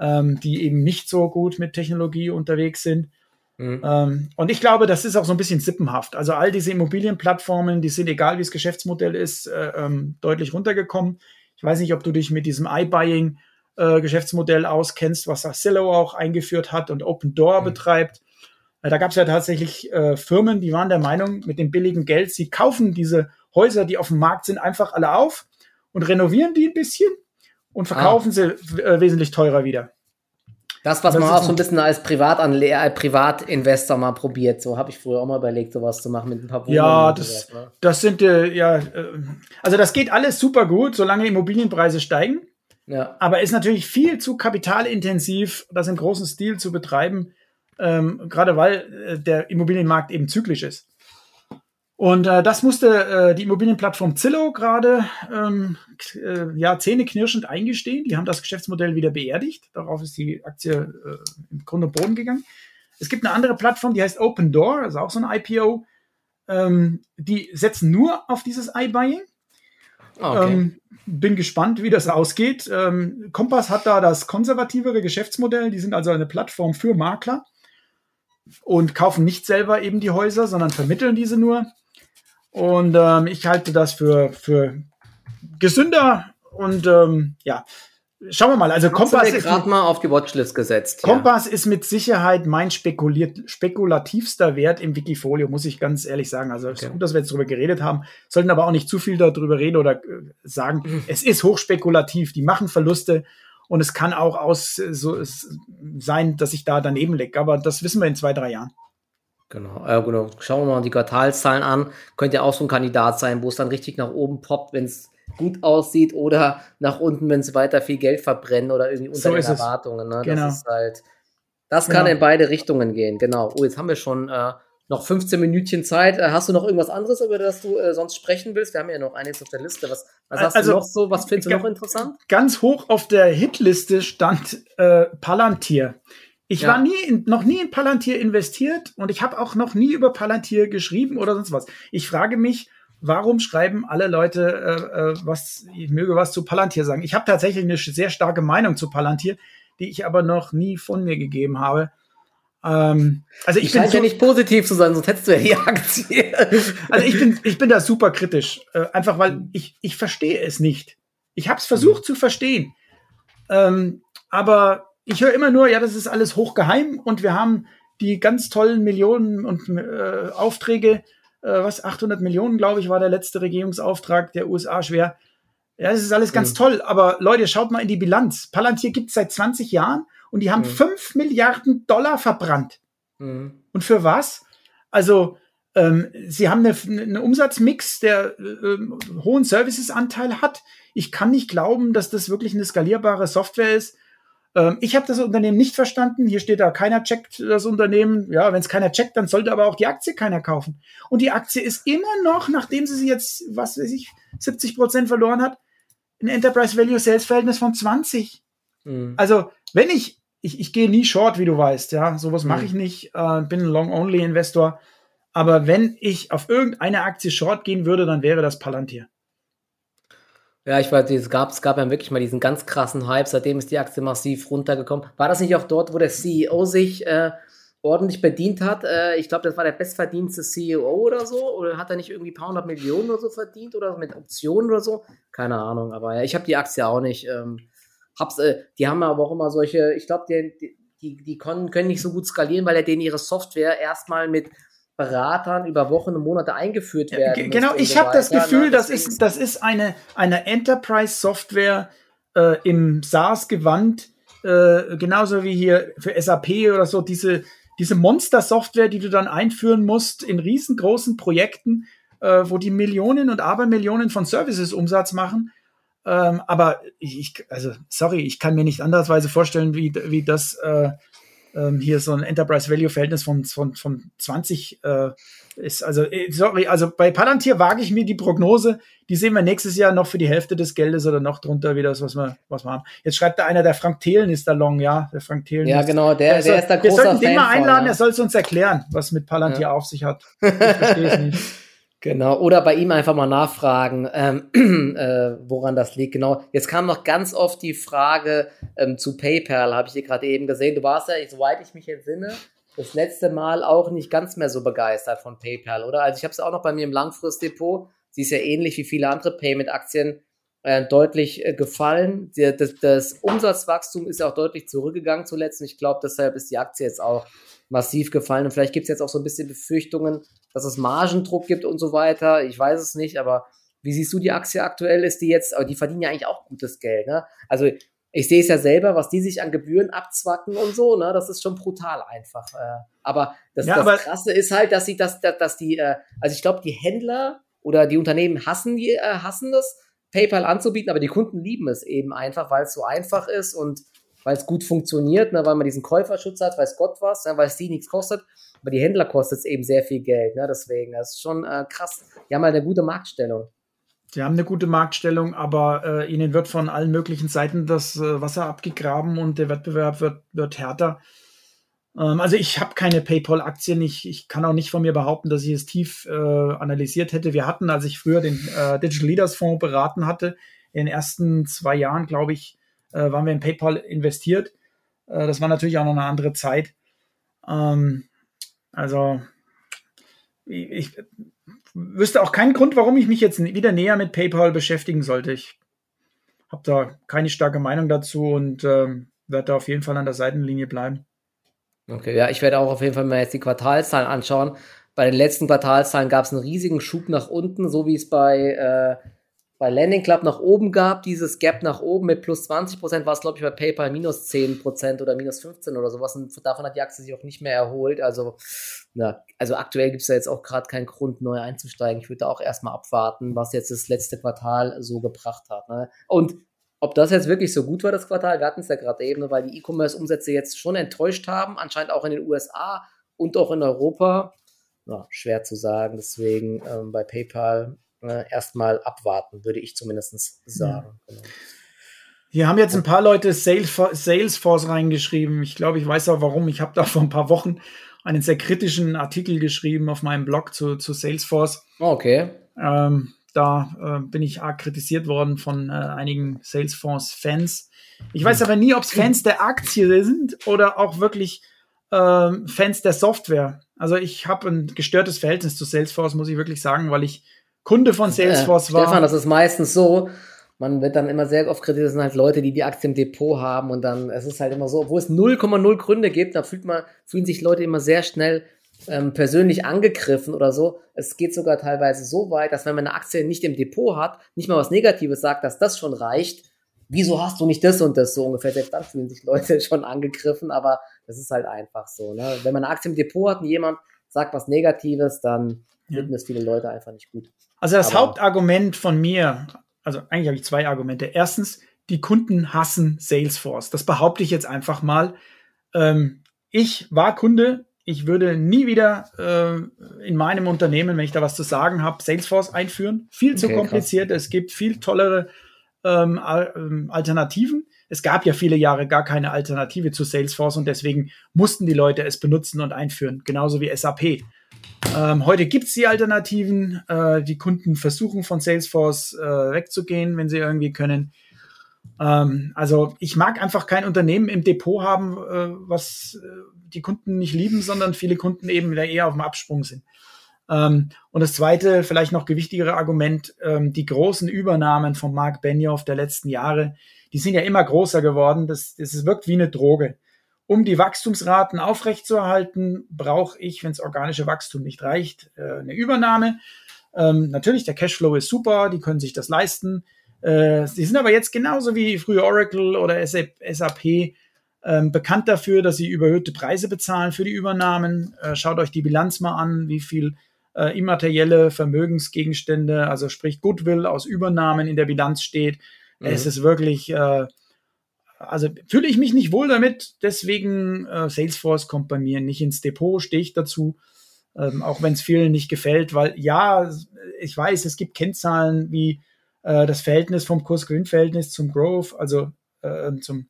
ähm, die eben nicht so gut mit Technologie unterwegs sind. Mhm. Ähm, und ich glaube, das ist auch so ein bisschen sippenhaft. Also all diese Immobilienplattformen, die sind, egal wie das Geschäftsmodell ist, äh, ähm, deutlich runtergekommen. Ich weiß nicht, ob du dich mit diesem iBuying äh, Geschäftsmodell auskennst, was Zillow auch eingeführt hat und Open Door mhm. betreibt. Äh, da gab es ja tatsächlich äh, Firmen, die waren der Meinung, mit dem billigen Geld, sie kaufen diese Häuser, die auf dem Markt sind, einfach alle auf und renovieren die ein bisschen und verkaufen ah. sie äh, wesentlich teurer wieder. Das, was das man auch so ein bisschen als Privatanle als Privatinvestor mal probiert, so habe ich früher auch mal überlegt, sowas zu machen mit ein paar Wohnungen. Ja, das, sowas, ne? das sind äh, ja, äh, also das geht alles super gut, solange Immobilienpreise steigen. Ja. Aber ist natürlich viel zu kapitalintensiv, das im großen Stil zu betreiben, ähm, gerade weil äh, der Immobilienmarkt eben zyklisch ist. Und äh, das musste äh, die Immobilienplattform Zillow gerade ähm, äh, ja, zähneknirschend eingestehen. Die haben das Geschäftsmodell wieder beerdigt. Darauf ist die Aktie äh, im Grunde Boden gegangen. Es gibt eine andere Plattform, die heißt Open Door, also auch so ein IPO. Ähm, die setzen nur auf dieses iBuying. Ah, okay. Ähm, bin gespannt, wie das ausgeht. Ähm, Kompass hat da das konservativere Geschäftsmodell. Die sind also eine Plattform für Makler und kaufen nicht selber eben die Häuser, sondern vermitteln diese nur. Und ähm, ich halte das für, für gesünder und ähm, ja, schauen wir mal. Also Kompass ist gerade mal auf die Watchlist gesetzt. Kompass ja. ist mit Sicherheit mein spekuliert, spekulativster Wert im Wikifolio, muss ich ganz ehrlich sagen. Also okay. ist gut, dass wir jetzt darüber geredet haben, sollten aber auch nicht zu viel darüber reden oder äh, sagen. Mhm. Es ist hochspekulativ. Die machen Verluste und es kann auch aus so sein, dass ich da daneben liege. Aber das wissen wir in zwei drei Jahren. Genau, äh, genau. Schauen wir mal die Quartalszahlen an. Könnte ja auch so ein Kandidat sein, wo es dann richtig nach oben poppt, wenn es gut aussieht oder nach unten, wenn sie weiter viel Geld verbrennen oder irgendwie unter so den Erwartungen. Ne? Genau. Das ist halt, das kann genau. in beide Richtungen gehen. Genau. Oh, jetzt haben wir schon äh, noch 15 Minütchen Zeit. Äh, hast du noch irgendwas anderes, über das du äh, sonst sprechen willst? Wir haben ja noch einiges auf der Liste. Was, was hast also, du noch so? Was findest du noch interessant? Ganz hoch auf der Hitliste stand äh, Palantir. Ich ja. war nie in, noch nie in Palantir investiert und ich habe auch noch nie über Palantir geschrieben oder sonst was. Ich frage mich, warum schreiben alle Leute, äh, äh, was ich möge was zu Palantir sagen. Ich habe tatsächlich eine sehr starke Meinung zu Palantir, die ich aber noch nie von mir gegeben habe. Ähm, also ich, ich bin so, ja nicht positiv zu sein, sonst hättest du ja die Aktie. (laughs) also ich bin, ich bin da super kritisch, äh, einfach weil ich, ich verstehe es nicht. Ich habe es versucht mhm. zu verstehen, ähm, aber ich höre immer nur, ja, das ist alles hochgeheim und wir haben die ganz tollen Millionen und äh, Aufträge, äh, was 800 Millionen, glaube ich, war der letzte Regierungsauftrag der USA schwer. Ja, das ist alles ganz mhm. toll, aber Leute, schaut mal in die Bilanz. Palantir gibt es seit 20 Jahren und die haben mhm. 5 Milliarden Dollar verbrannt. Mhm. Und für was? Also, ähm, sie haben einen Umsatzmix, der äh, hohen Servicesanteil hat. Ich kann nicht glauben, dass das wirklich eine skalierbare Software ist, ähm, ich habe das Unternehmen nicht verstanden. Hier steht da, keiner checkt das Unternehmen. Ja, wenn es keiner checkt, dann sollte aber auch die Aktie keiner kaufen. Und die Aktie ist immer noch, nachdem sie sie jetzt, was weiß ich, 70 Prozent verloren hat, ein Enterprise Value Sales Verhältnis von 20. Mhm. Also, wenn ich, ich, ich gehe nie short, wie du weißt, ja, sowas mhm. mache ich nicht, äh, bin ein Long-Only-Investor. Aber wenn ich auf irgendeine Aktie short gehen würde, dann wäre das Palantir. Ja, ich weiß, es gab, es gab ja wirklich mal diesen ganz krassen Hype, seitdem ist die Aktie massiv runtergekommen. War das nicht auch dort, wo der CEO sich äh, ordentlich bedient hat? Äh, ich glaube, das war der bestverdienste CEO oder so. Oder hat er nicht irgendwie ein paar hundert Millionen oder so verdient oder mit Optionen oder so? Keine Ahnung, aber ja, ich habe die Aktie auch nicht. Ähm, hab's, äh, die haben aber auch immer solche, ich glaube, die, die, die können, können nicht so gut skalieren, weil er denen ihre Software erstmal mit Beratern über Wochen und Monate eingeführt werden. Genau, ich habe das Gefühl, ne? das ist, das ist eine, eine Enterprise-Software äh, im SaaS-Gewand, äh, genauso wie hier für SAP oder so, diese, diese Monster-Software, die du dann einführen musst in riesengroßen Projekten, äh, wo die Millionen und Abermillionen von Services Umsatz machen. Ähm, aber ich, also, sorry, ich kann mir nicht andersweise vorstellen, wie, wie das äh, ähm, hier so ein Enterprise-Value-Verhältnis von, von, von 20 äh, ist. Also, äh, sorry, also bei Palantir wage ich mir die Prognose, die sehen wir nächstes Jahr noch für die Hälfte des Geldes oder noch drunter wie das, was wir, was wir haben. Jetzt schreibt da einer, der Frank Thelen ist da long, ja, der Frank Thelen. Ja, genau, der, der, soll, ist da großer Wir sollten den mal einladen, von, ja. er soll es uns erklären, was mit Palantir ja. auf sich hat. Ich verstehe es nicht. (laughs) Genau, oder bei ihm einfach mal nachfragen, ähm, (clears throat) äh, woran das liegt. Genau, jetzt kam noch ganz oft die Frage ähm, zu PayPal, habe ich hier gerade eben gesehen. Du warst ja, soweit ich mich entsinne, das letzte Mal auch nicht ganz mehr so begeistert von PayPal, oder? Also ich habe es auch noch bei mir im Langfristdepot. Sie ist ja ähnlich wie viele andere Payment-Aktien äh, deutlich äh, gefallen. Der, das, das, Umsatzwachstum ist ja auch deutlich zurückgegangen zuletzt. Und ich glaube, deshalb ist die Aktie jetzt auch massiv gefallen. Und vielleicht gibt es jetzt auch so ein bisschen Befürchtungen, dass es Margendruck gibt und so weiter. Ich weiß es nicht, aber wie siehst du die Aktie aktuell? Ist die jetzt, die verdienen ja eigentlich auch gutes Geld, ne? Also ich sehe es ja selber, was die sich an Gebühren abzwacken und so, ne? Das ist schon brutal einfach. Äh. aber das, ja, das aber Krasse ist halt, dass sie das, dass, dass die, äh, also ich glaube, die Händler oder die Unternehmen hassen die, äh, hassen das, PayPal anzubieten, aber die Kunden lieben es eben einfach, weil es so einfach ist und weil es gut funktioniert, ne? weil man diesen Käuferschutz hat, weiß Gott was, ne? weil es die nichts kostet. Aber die Händler kostet es eben sehr viel Geld. Ne? Deswegen, das ist schon äh, krass. Die haben halt eine gute Marktstellung. Sie haben eine gute Marktstellung, aber äh, ihnen wird von allen möglichen Seiten das äh, Wasser abgegraben und der Wettbewerb wird, wird härter. Ähm, also ich habe keine PayPal-Aktien. Ich, ich kann auch nicht von mir behaupten, dass ich es tief äh, analysiert hätte. Wir hatten, als ich früher den äh, Digital Leaders Fonds beraten hatte, in den ersten zwei Jahren, glaube ich, äh, waren wir in PayPal investiert. Äh, das war natürlich auch noch eine andere Zeit. Ähm, also ich, wüsste auch keinen Grund, warum ich mich jetzt wieder näher mit PayPal beschäftigen sollte. Ich habe da keine starke Meinung dazu und ähm, werde da auf jeden Fall an der Seitenlinie bleiben. Okay, ja, ich werde auch auf jeden Fall mal jetzt die Quartalzahlen anschauen. Bei den letzten Quartalzahlen gab es einen riesigen Schub nach unten, so wie es bei, äh, bei Landing Club nach oben gab. Dieses Gap nach oben mit plus 20 Prozent war es, glaube ich, bei PayPal minus 10 Prozent oder minus 15 oder sowas. Und davon hat die Aktie sich auch nicht mehr erholt. Also, na, also aktuell gibt es da jetzt auch gerade keinen Grund, neu einzusteigen. Ich würde auch erstmal abwarten, was jetzt das letzte Quartal so gebracht hat. Ne? Und ob das jetzt wirklich so gut war, das Quartal, wir hatten es ja gerade eben, weil die E-Commerce-Umsätze jetzt schon enttäuscht haben, anscheinend auch in den USA und auch in Europa. Ja, schwer zu sagen, deswegen ähm, bei PayPal äh, erstmal abwarten, würde ich zumindest sagen. Ja. Genau. Hier haben jetzt ein paar Leute Salesforce, reingeschrieben. Ich glaube, ich weiß auch warum. Ich habe da (laughs) vor ein paar Wochen einen sehr kritischen Artikel geschrieben auf meinem Blog zu, zu Salesforce. Okay. Ähm, da äh, bin ich arg kritisiert worden von äh, einigen Salesforce-Fans. Ich weiß aber nie, ob es Fans der Aktie sind oder auch wirklich äh, Fans der Software. Also ich habe ein gestörtes Verhältnis zu Salesforce, muss ich wirklich sagen, weil ich Kunde von Salesforce äh, war. Stefan, das ist meistens so. Man wird dann immer sehr oft kritisiert, das sind halt Leute, die die Aktie im Depot haben und dann, es ist halt immer so, obwohl es 0,0 Gründe gibt, da fühlt man, fühlen sich Leute immer sehr schnell ähm, persönlich angegriffen oder so. Es geht sogar teilweise so weit, dass wenn man eine Aktie nicht im Depot hat, nicht mal was Negatives sagt, dass das schon reicht. Wieso hast du nicht das und das so ungefähr? Selbst dann fühlen sich Leute (laughs) schon angegriffen, aber das ist halt einfach so. Ne? Wenn man eine Aktie im Depot hat und jemand sagt was Negatives, dann ja. finden es viele Leute einfach nicht gut. Also das aber, Hauptargument von mir, also eigentlich habe ich zwei Argumente. Erstens, die Kunden hassen Salesforce. Das behaupte ich jetzt einfach mal. Ähm, ich war Kunde ich würde nie wieder äh, in meinem Unternehmen, wenn ich da was zu sagen habe, Salesforce einführen. Viel zu okay, kompliziert. Krass. Es gibt viel tollere ähm, ähm, Alternativen. Es gab ja viele Jahre gar keine Alternative zu Salesforce und deswegen mussten die Leute es benutzen und einführen, genauso wie SAP. Ähm, heute gibt es die Alternativen. Äh, die Kunden versuchen von Salesforce äh, wegzugehen, wenn sie irgendwie können. Ähm, also ich mag einfach kein Unternehmen im Depot haben, äh, was äh, die Kunden nicht lieben, sondern viele Kunden eben wieder eher auf dem Absprung sind. Ähm, und das zweite, vielleicht noch gewichtigere Argument, ähm, die großen Übernahmen von Mark Benioff der letzten Jahre, die sind ja immer größer geworden. Das, das wirkt wie eine Droge. Um die Wachstumsraten aufrechtzuerhalten, brauche ich, wenn das organische Wachstum nicht reicht, äh, eine Übernahme. Ähm, natürlich, der Cashflow ist super, die können sich das leisten. Äh, sie sind aber jetzt genauso wie früher Oracle oder SAP ähm, bekannt dafür, dass sie überhöhte Preise bezahlen für die Übernahmen. Äh, schaut euch die Bilanz mal an, wie viel äh, immaterielle Vermögensgegenstände, also sprich Goodwill aus Übernahmen in der Bilanz steht. Mhm. Es ist wirklich, also fühle ich mich nicht wohl damit, deswegen äh, Salesforce kommt bei mir nicht ins Depot, stehe ich dazu. Ähm, auch wenn es vielen nicht gefällt, weil ja, ich weiß, es gibt Kennzahlen wie äh, das Verhältnis vom Kurs-Gewinn-Verhältnis zum Growth, also äh, zum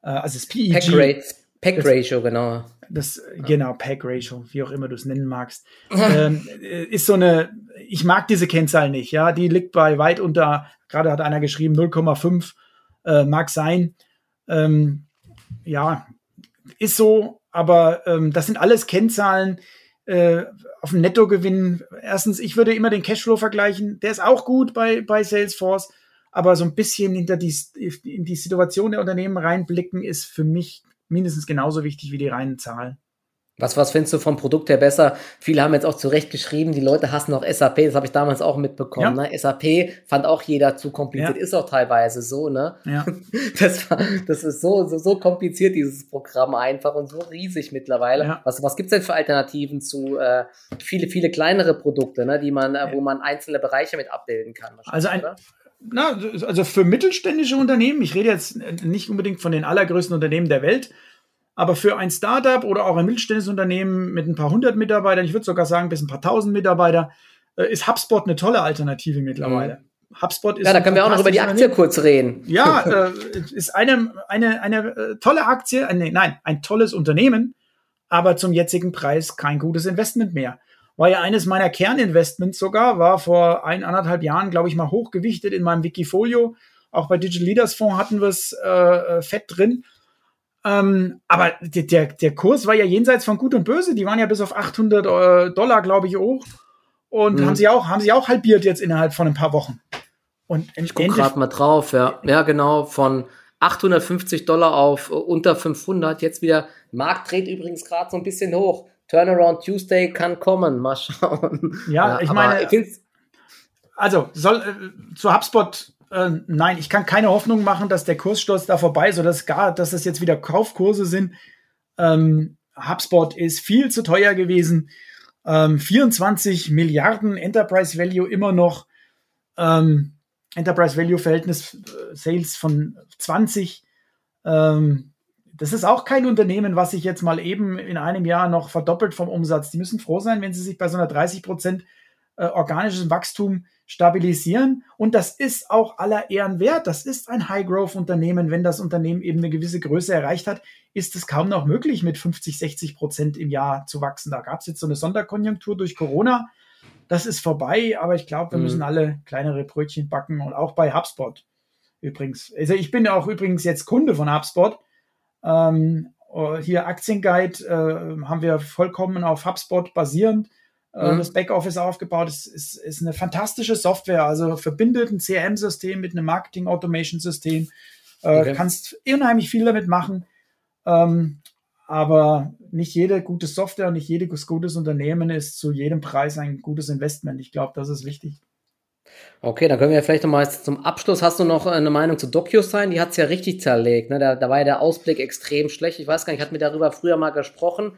also das PEG. Pack, Rate, Pack Ratio, genau. Das, genau, Pack Ratio, wie auch immer du es nennen magst, ähm, äh, ist so eine, ich mag diese Kennzahl nicht, ja, die liegt bei weit unter, gerade hat einer geschrieben, 0,5 äh, mag sein. Ähm, ja, ist so, aber ähm, das sind alles Kennzahlen äh, auf dem Nettogewinn. Erstens, ich würde immer den Cashflow vergleichen. Der ist auch gut bei, bei Salesforce, aber so ein bisschen hinter die, in die Situation der Unternehmen reinblicken ist für mich mindestens genauso wichtig wie die reinen Zahlen. Was, was findest du vom Produkt her besser? Viele haben jetzt auch zu Recht geschrieben, die Leute hassen auch SAP, das habe ich damals auch mitbekommen. Ja. Ne? SAP fand auch jeder zu kompliziert, ja. ist auch teilweise so, ne? Ja. (laughs) Das, war, das ist so, so, so kompliziert, dieses Programm einfach und so riesig mittlerweile. Ja. Was, was gibt's denn für Alternativen zu äh, viele, viele kleinere Produkte, ne, die man, äh, wo man einzelne Bereiche mit abbilden kann? Also ein, na, also für mittelständische Unternehmen, ich rede jetzt nicht unbedingt von den allergrößten Unternehmen der Welt, aber für ein Startup oder auch ein mittelständisches Unternehmen mit ein paar hundert Mitarbeitern, ich würde sogar sagen bis ein paar tausend Mitarbeiter, äh, ist HubSpot eine tolle Alternative mittlerweile. Mhm. HubSpot ist. Ja, da können wir auch noch über die Aktie kurz reden. Ja, (laughs) äh, ist eine, eine, eine äh, tolle Aktie, ein, nein, ein tolles Unternehmen, aber zum jetzigen Preis kein gutes Investment mehr. War ja eines meiner Kerninvestments sogar, war vor ein, anderthalb Jahren, glaube ich, mal hochgewichtet in meinem Wikifolio. Auch bei Digital Leaders Fonds hatten wir es äh, äh, fett drin. Ähm, aber der, der Kurs war ja jenseits von Gut und Böse. Die waren ja bis auf 800 äh, Dollar, glaube ich, hoch. Und mhm. haben sie auch, haben sie auch halbiert jetzt innerhalb von ein paar Wochen. Und ich gucke gerade mal drauf, ja. Ja, genau, von 850 Dollar auf äh, unter 500. Jetzt wieder, Markt dreht übrigens gerade so ein bisschen hoch. Turnaround Tuesday kann kommen. Mal (laughs) schauen. Ja, ja ich meine, also soll äh, zu HubSpot äh, nein, ich kann keine Hoffnung machen, dass der Kurssturz da vorbei ist oder dass gar, dass das jetzt wieder Kaufkurse sind. Ähm, HubSpot ist viel zu teuer gewesen. Ähm, 24 Milliarden Enterprise Value immer noch. Ähm, Enterprise Value Verhältnis äh, Sales von 20. Ähm, das ist auch kein Unternehmen, was sich jetzt mal eben in einem Jahr noch verdoppelt vom Umsatz. Die müssen froh sein, wenn sie sich bei so einer 30 Prozent äh, organisches Wachstum stabilisieren. Und das ist auch aller Ehren wert. Das ist ein High-Growth-Unternehmen. Wenn das Unternehmen eben eine gewisse Größe erreicht hat, ist es kaum noch möglich, mit 50, 60 Prozent im Jahr zu wachsen. Da gab es jetzt so eine Sonderkonjunktur durch Corona. Das ist vorbei, aber ich glaube, wir mhm. müssen alle kleinere Brötchen backen und auch bei HubSpot übrigens. Also ich bin auch übrigens jetzt Kunde von HubSpot. Ähm, hier Aktienguide äh, haben wir vollkommen auf HubSpot basierend mhm. das Backoffice aufgebaut. Es ist, ist eine fantastische Software, also verbindet ein CRM-System mit einem Marketing-Automation-System. Äh, okay. Kannst unheimlich viel damit machen. Ähm, aber nicht jede gute Software und nicht jedes gutes Unternehmen ist zu jedem Preis ein gutes Investment. Ich glaube, das ist wichtig. Okay, dann können wir vielleicht nochmal zum Abschluss. Hast du noch eine Meinung zu DocuSign? Die hat es ja richtig zerlegt. Ne? Da, da, war ja der Ausblick extrem schlecht. Ich weiß gar nicht, ich hatte mir darüber früher mal gesprochen.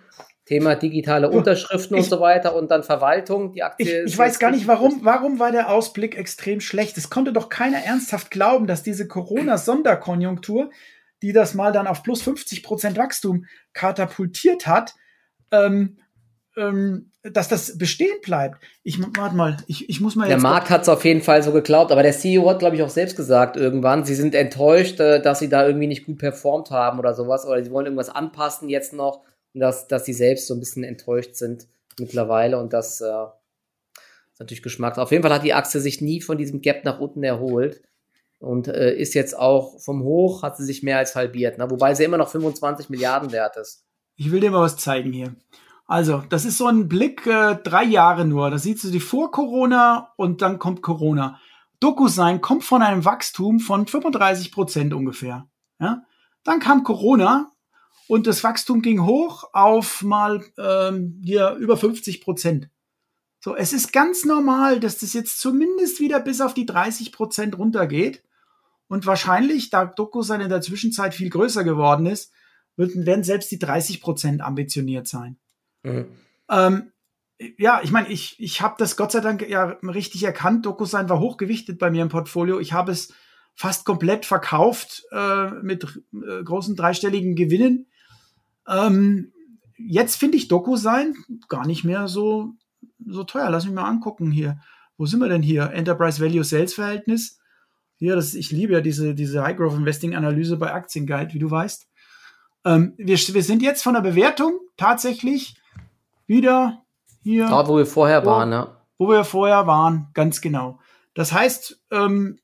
Thema digitale Unterschriften ich, und so weiter und dann Verwaltung. Die Aktie ich, ich weiß gar nicht, warum, warum war der Ausblick extrem schlecht. Es konnte doch keiner ernsthaft glauben, dass diese Corona-Sonderkonjunktur, die das mal dann auf plus 50 Prozent Wachstum katapultiert hat, ähm, ähm, dass das bestehen bleibt. Ich warte mal, ich, ich muss mal Der Markt hat es auf jeden Fall so geglaubt, aber der CEO hat, glaube ich, auch selbst gesagt irgendwann, sie sind enttäuscht, äh, dass sie da irgendwie nicht gut performt haben oder sowas, oder sie wollen irgendwas anpassen jetzt noch dass, dass sie selbst so ein bisschen enttäuscht sind mittlerweile und das äh, ist natürlich Geschmack. Auf jeden Fall hat die Aktie sich nie von diesem Gap nach unten erholt und äh, ist jetzt auch vom Hoch, hat sie sich mehr als halbiert, ne? wobei sie immer noch 25 Milliarden wert ist. Ich will dir mal was zeigen hier. Also, das ist so ein Blick, äh, drei Jahre nur. Da siehst du die vor Corona und dann kommt Corona. DocuSign kommt von einem Wachstum von 35 Prozent ungefähr. Ja? Dann kam Corona und das Wachstum ging hoch auf mal ähm, hier über 50 Prozent. So, es ist ganz normal, dass das jetzt zumindest wieder bis auf die 30 Prozent runtergeht. Und wahrscheinlich, da DocuSign in der Zwischenzeit viel größer geworden ist, werden selbst die 30 Prozent ambitioniert sein. Mhm. Ähm, ja, ich meine, ich, ich habe das Gott sei Dank ja richtig erkannt. DocuSign war hochgewichtet bei mir im Portfolio. Ich habe es fast komplett verkauft äh, mit äh, großen dreistelligen Gewinnen. Ähm, jetzt finde ich Doku sein gar nicht mehr so, so teuer. Lass mich mal angucken hier. Wo sind wir denn hier? Enterprise Value Sales Verhältnis. Hier, das, ich liebe ja diese, diese High Growth Investing Analyse bei Aktienguide, wie du weißt. Ähm, wir, wir sind jetzt von der Bewertung tatsächlich wieder hier. Da, wo wir vorher wo, waren, ja. Wo wir vorher waren, ganz genau. Das heißt, ähm,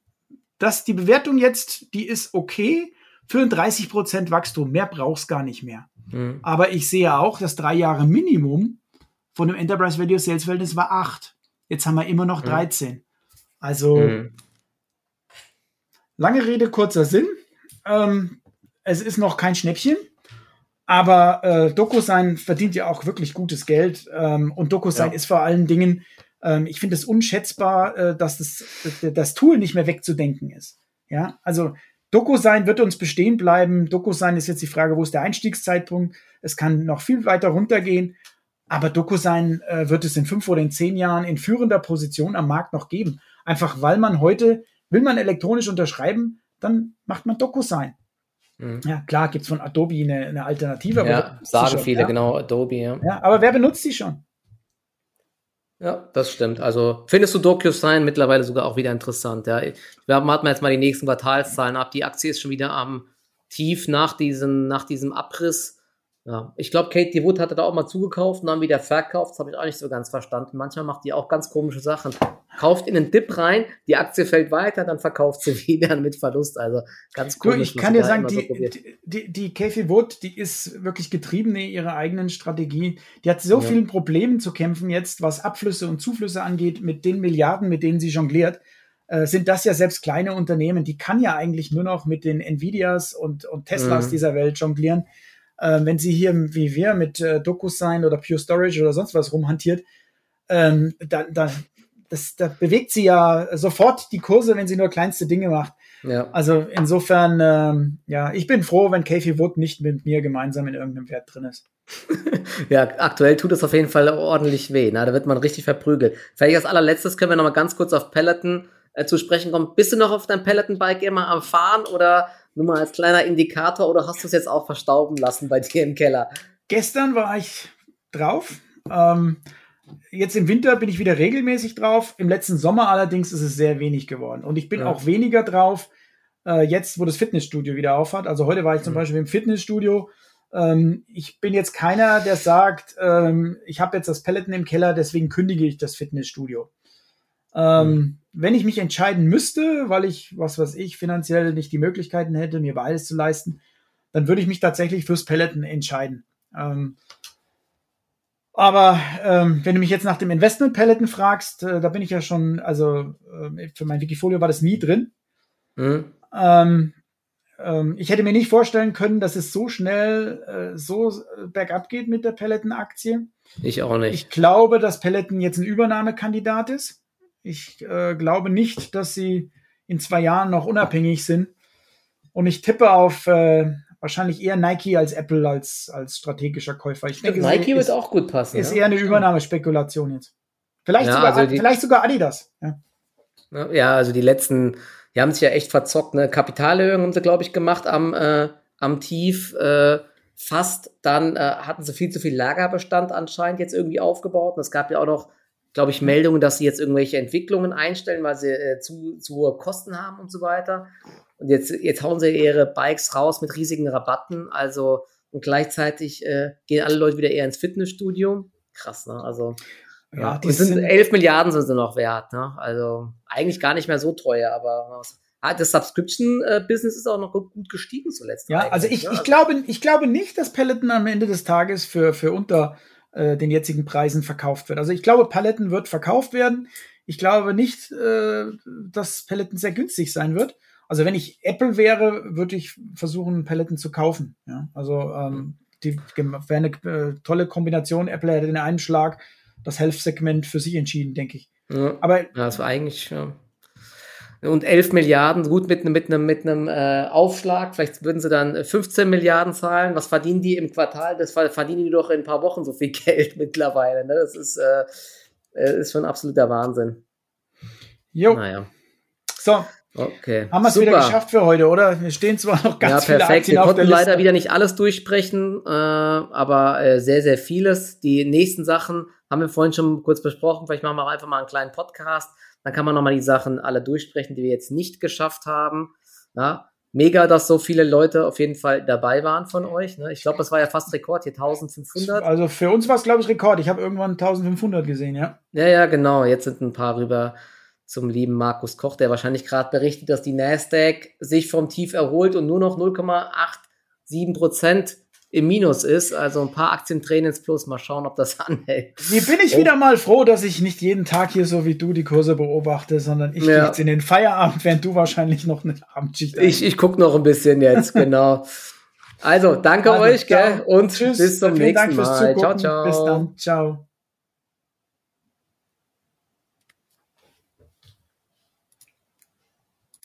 dass die Bewertung jetzt, die ist okay 35 Prozent Wachstum, mehr brauchst gar nicht mehr. Mhm. Aber ich sehe auch, das drei Jahre Minimum von dem Enterprise Value Sales Verhältnis war 8. Jetzt haben wir immer noch 13. Mhm. Also, mhm. lange Rede, kurzer Sinn. Ähm, es ist noch kein Schnäppchen. Aber äh, DocuSign verdient ja auch wirklich gutes Geld. Ähm, und DocuSign ja. ist vor allen Dingen, ähm, ich finde es unschätzbar, äh, dass das, das Tool nicht mehr wegzudenken ist. Ja, also DocuSign wird uns bestehen bleiben. DocuSign ist jetzt die Frage, wo ist der Einstiegszeitpunkt? Es kann noch viel weiter runtergehen. Aber DocuSign äh, wird es in fünf oder in zehn Jahren in führender Position am Markt noch geben. Einfach weil man heute, will man elektronisch unterschreiben, dann macht man DocuSign. Mhm. Ja, klar gibt es von Adobe eine, eine Alternative. Ja, sagen schon, viele, ja? genau, Adobe, ja. ja. Aber wer benutzt die schon? Ja, das stimmt. Also findest du DocuSign mittlerweile sogar auch wieder interessant. Ja, wir warten jetzt mal die nächsten Quartalszahlen ab. Die Aktie ist schon wieder am Tief nach diesem, nach diesem Abriss. Ja, ich glaube, Kate Wood hatte da auch mal zugekauft und dann wieder verkauft. Das habe ich auch nicht so ganz verstanden. Manchmal macht die auch ganz komische Sachen. Kauft in einen Dip rein, die Aktie fällt weiter, dann verkauft sie (laughs) wieder mit Verlust. Also ganz komisch. ich kann dir sagen, die, so die, die Kathy Wood, die ist wirklich getrieben in ihrer eigenen Strategie. Die hat so ja. vielen Problemen zu kämpfen jetzt, was Abflüsse und Zuflüsse angeht, mit den Milliarden, mit denen sie jongliert. Äh, sind das ja selbst kleine Unternehmen. Die kann ja eigentlich nur noch mit den Nvidias und, und Teslas mhm. dieser Welt jonglieren äh, wenn sie hier wie wir mit äh, DocuSign oder Pure Storage oder sonst was rumhantiert, ähm, da, da, das, da bewegt sie ja sofort die Kurse, wenn sie nur kleinste Dinge macht. Ja. Also insofern, ähm, ja, ich bin froh, wenn Kathy Wood nicht mit mir gemeinsam in irgendeinem Wert drin ist. (laughs) ja, aktuell tut es auf jeden Fall ordentlich weh. Na, da wird man richtig verprügelt. Vielleicht als allerletztes können wir noch mal ganz kurz auf Peloton äh, zu sprechen kommen. Bist du noch auf deinem Peloton-Bike immer am Fahren oder nur mal als kleiner Indikator oder hast du es jetzt auch verstauben lassen bei dir im Keller? Gestern war ich drauf. Ähm, jetzt im Winter bin ich wieder regelmäßig drauf. Im letzten Sommer allerdings ist es sehr wenig geworden. Und ich bin ja. auch weniger drauf, äh, jetzt, wo das Fitnessstudio wieder aufhat. Also heute war ich zum mhm. Beispiel im Fitnessstudio. Ähm, ich bin jetzt keiner, der sagt, ähm, ich habe jetzt das Peloton im Keller, deswegen kündige ich das Fitnessstudio. Ähm, mhm. Wenn ich mich entscheiden müsste, weil ich, was weiß ich, finanziell nicht die Möglichkeiten hätte, mir beides zu leisten, dann würde ich mich tatsächlich fürs Peloton entscheiden. Ähm, aber ähm, wenn du mich jetzt nach dem Investment Peloton fragst, äh, da bin ich ja schon, also äh, für mein Wikifolio war das nie drin. Mhm. Ähm, ähm, ich hätte mir nicht vorstellen können, dass es so schnell äh, so äh, bergab geht mit der Peloton-Aktie. Ich auch nicht. Ich glaube, dass Peloton jetzt ein Übernahmekandidat ist. Ich äh, glaube nicht, dass sie in zwei Jahren noch unabhängig sind. Und ich tippe auf äh, wahrscheinlich eher Nike als Apple als, als strategischer Käufer. Ich denke, Nike wird auch gut passen. Ist ja? eher eine Übernahmespekulation jetzt. Vielleicht, ja, sogar, also die, vielleicht sogar Adidas. Ja. ja, also die letzten, die haben sich ja echt verzockt. Ne? Kapitalerhöhung haben sie, glaube ich, gemacht am, äh, am Tief. Äh, fast dann äh, hatten sie viel zu viel Lagerbestand anscheinend jetzt irgendwie aufgebaut. Und es gab ja auch noch glaube ich, Meldungen, dass sie jetzt irgendwelche Entwicklungen einstellen, weil sie äh, zu, zu hohe Kosten haben und so weiter. Und jetzt, jetzt hauen sie ihre Bikes raus mit riesigen Rabatten. Also, und gleichzeitig äh, gehen alle Leute wieder eher ins Fitnessstudio. Krass, ne? Also, ja, ja die sind, sind 11 Milliarden sind sie noch wert, ne? Also, eigentlich gar nicht mehr so teuer, aber ah, das Subscription-Business ist auch noch gut gestiegen zuletzt. Ja, also ich, ne? ich, glaube, ich glaube nicht, dass Peloton am Ende des Tages für, für unter äh, den jetzigen Preisen verkauft wird. Also ich glaube, Paletten wird verkauft werden. Ich glaube nicht, äh, dass Paletten sehr günstig sein wird. Also wenn ich Apple wäre, würde ich versuchen, Paletten zu kaufen. Ja, also ähm, die wäre eine äh, tolle Kombination. Apple hätte in einem Schlag das Health-Segment für sich entschieden, denke ich. Ja, Aber ja, das war eigentlich ja und 11 Milliarden, gut mit, mit einem, mit einem äh, Aufschlag, vielleicht würden sie dann 15 Milliarden zahlen. Was verdienen die im Quartal? Das verdienen die doch in ein paar Wochen so viel (laughs) Geld mittlerweile. Ne? Das ist, äh, äh, ist schon absoluter Wahnsinn. Jo. Naja. So. Okay. Haben wir es wieder geschafft für heute, oder? Wir stehen zwar noch ganz ja, perfekt. viele Aktien Wir konnten leider wieder nicht alles durchsprechen, äh, aber äh, sehr, sehr vieles. Die nächsten Sachen haben wir vorhin schon kurz besprochen. Vielleicht machen wir auch einfach mal einen kleinen Podcast dann kann man nochmal die Sachen alle durchsprechen, die wir jetzt nicht geschafft haben. Ja, mega, dass so viele Leute auf jeden Fall dabei waren von euch. Ne? Ich glaube, das war ja fast Rekord hier, 1500. Also für uns war es, glaube ich, Rekord. Ich habe irgendwann 1500 gesehen, ja. Ja, ja, genau. Jetzt sind ein paar rüber zum lieben Markus Koch, der wahrscheinlich gerade berichtet, dass die Nasdaq sich vom Tief erholt und nur noch 0,87 Prozent im Minus ist. Also ein paar Aktien drehen ins Plus. Mal schauen, ob das (laughs) anhält. Hier bin ich oh. wieder mal froh, dass ich nicht jeden Tag hier so wie du die Kurse beobachte, sondern ich ja. jetzt in den Feierabend, während du wahrscheinlich noch eine Abendschicht hast. Ich, ich gucke noch ein bisschen jetzt, (laughs) genau. Also, danke also, euch, gell? Und Tschüss. bis zum nächsten Mal. Ciao, ciao. Bis dann. Ciao.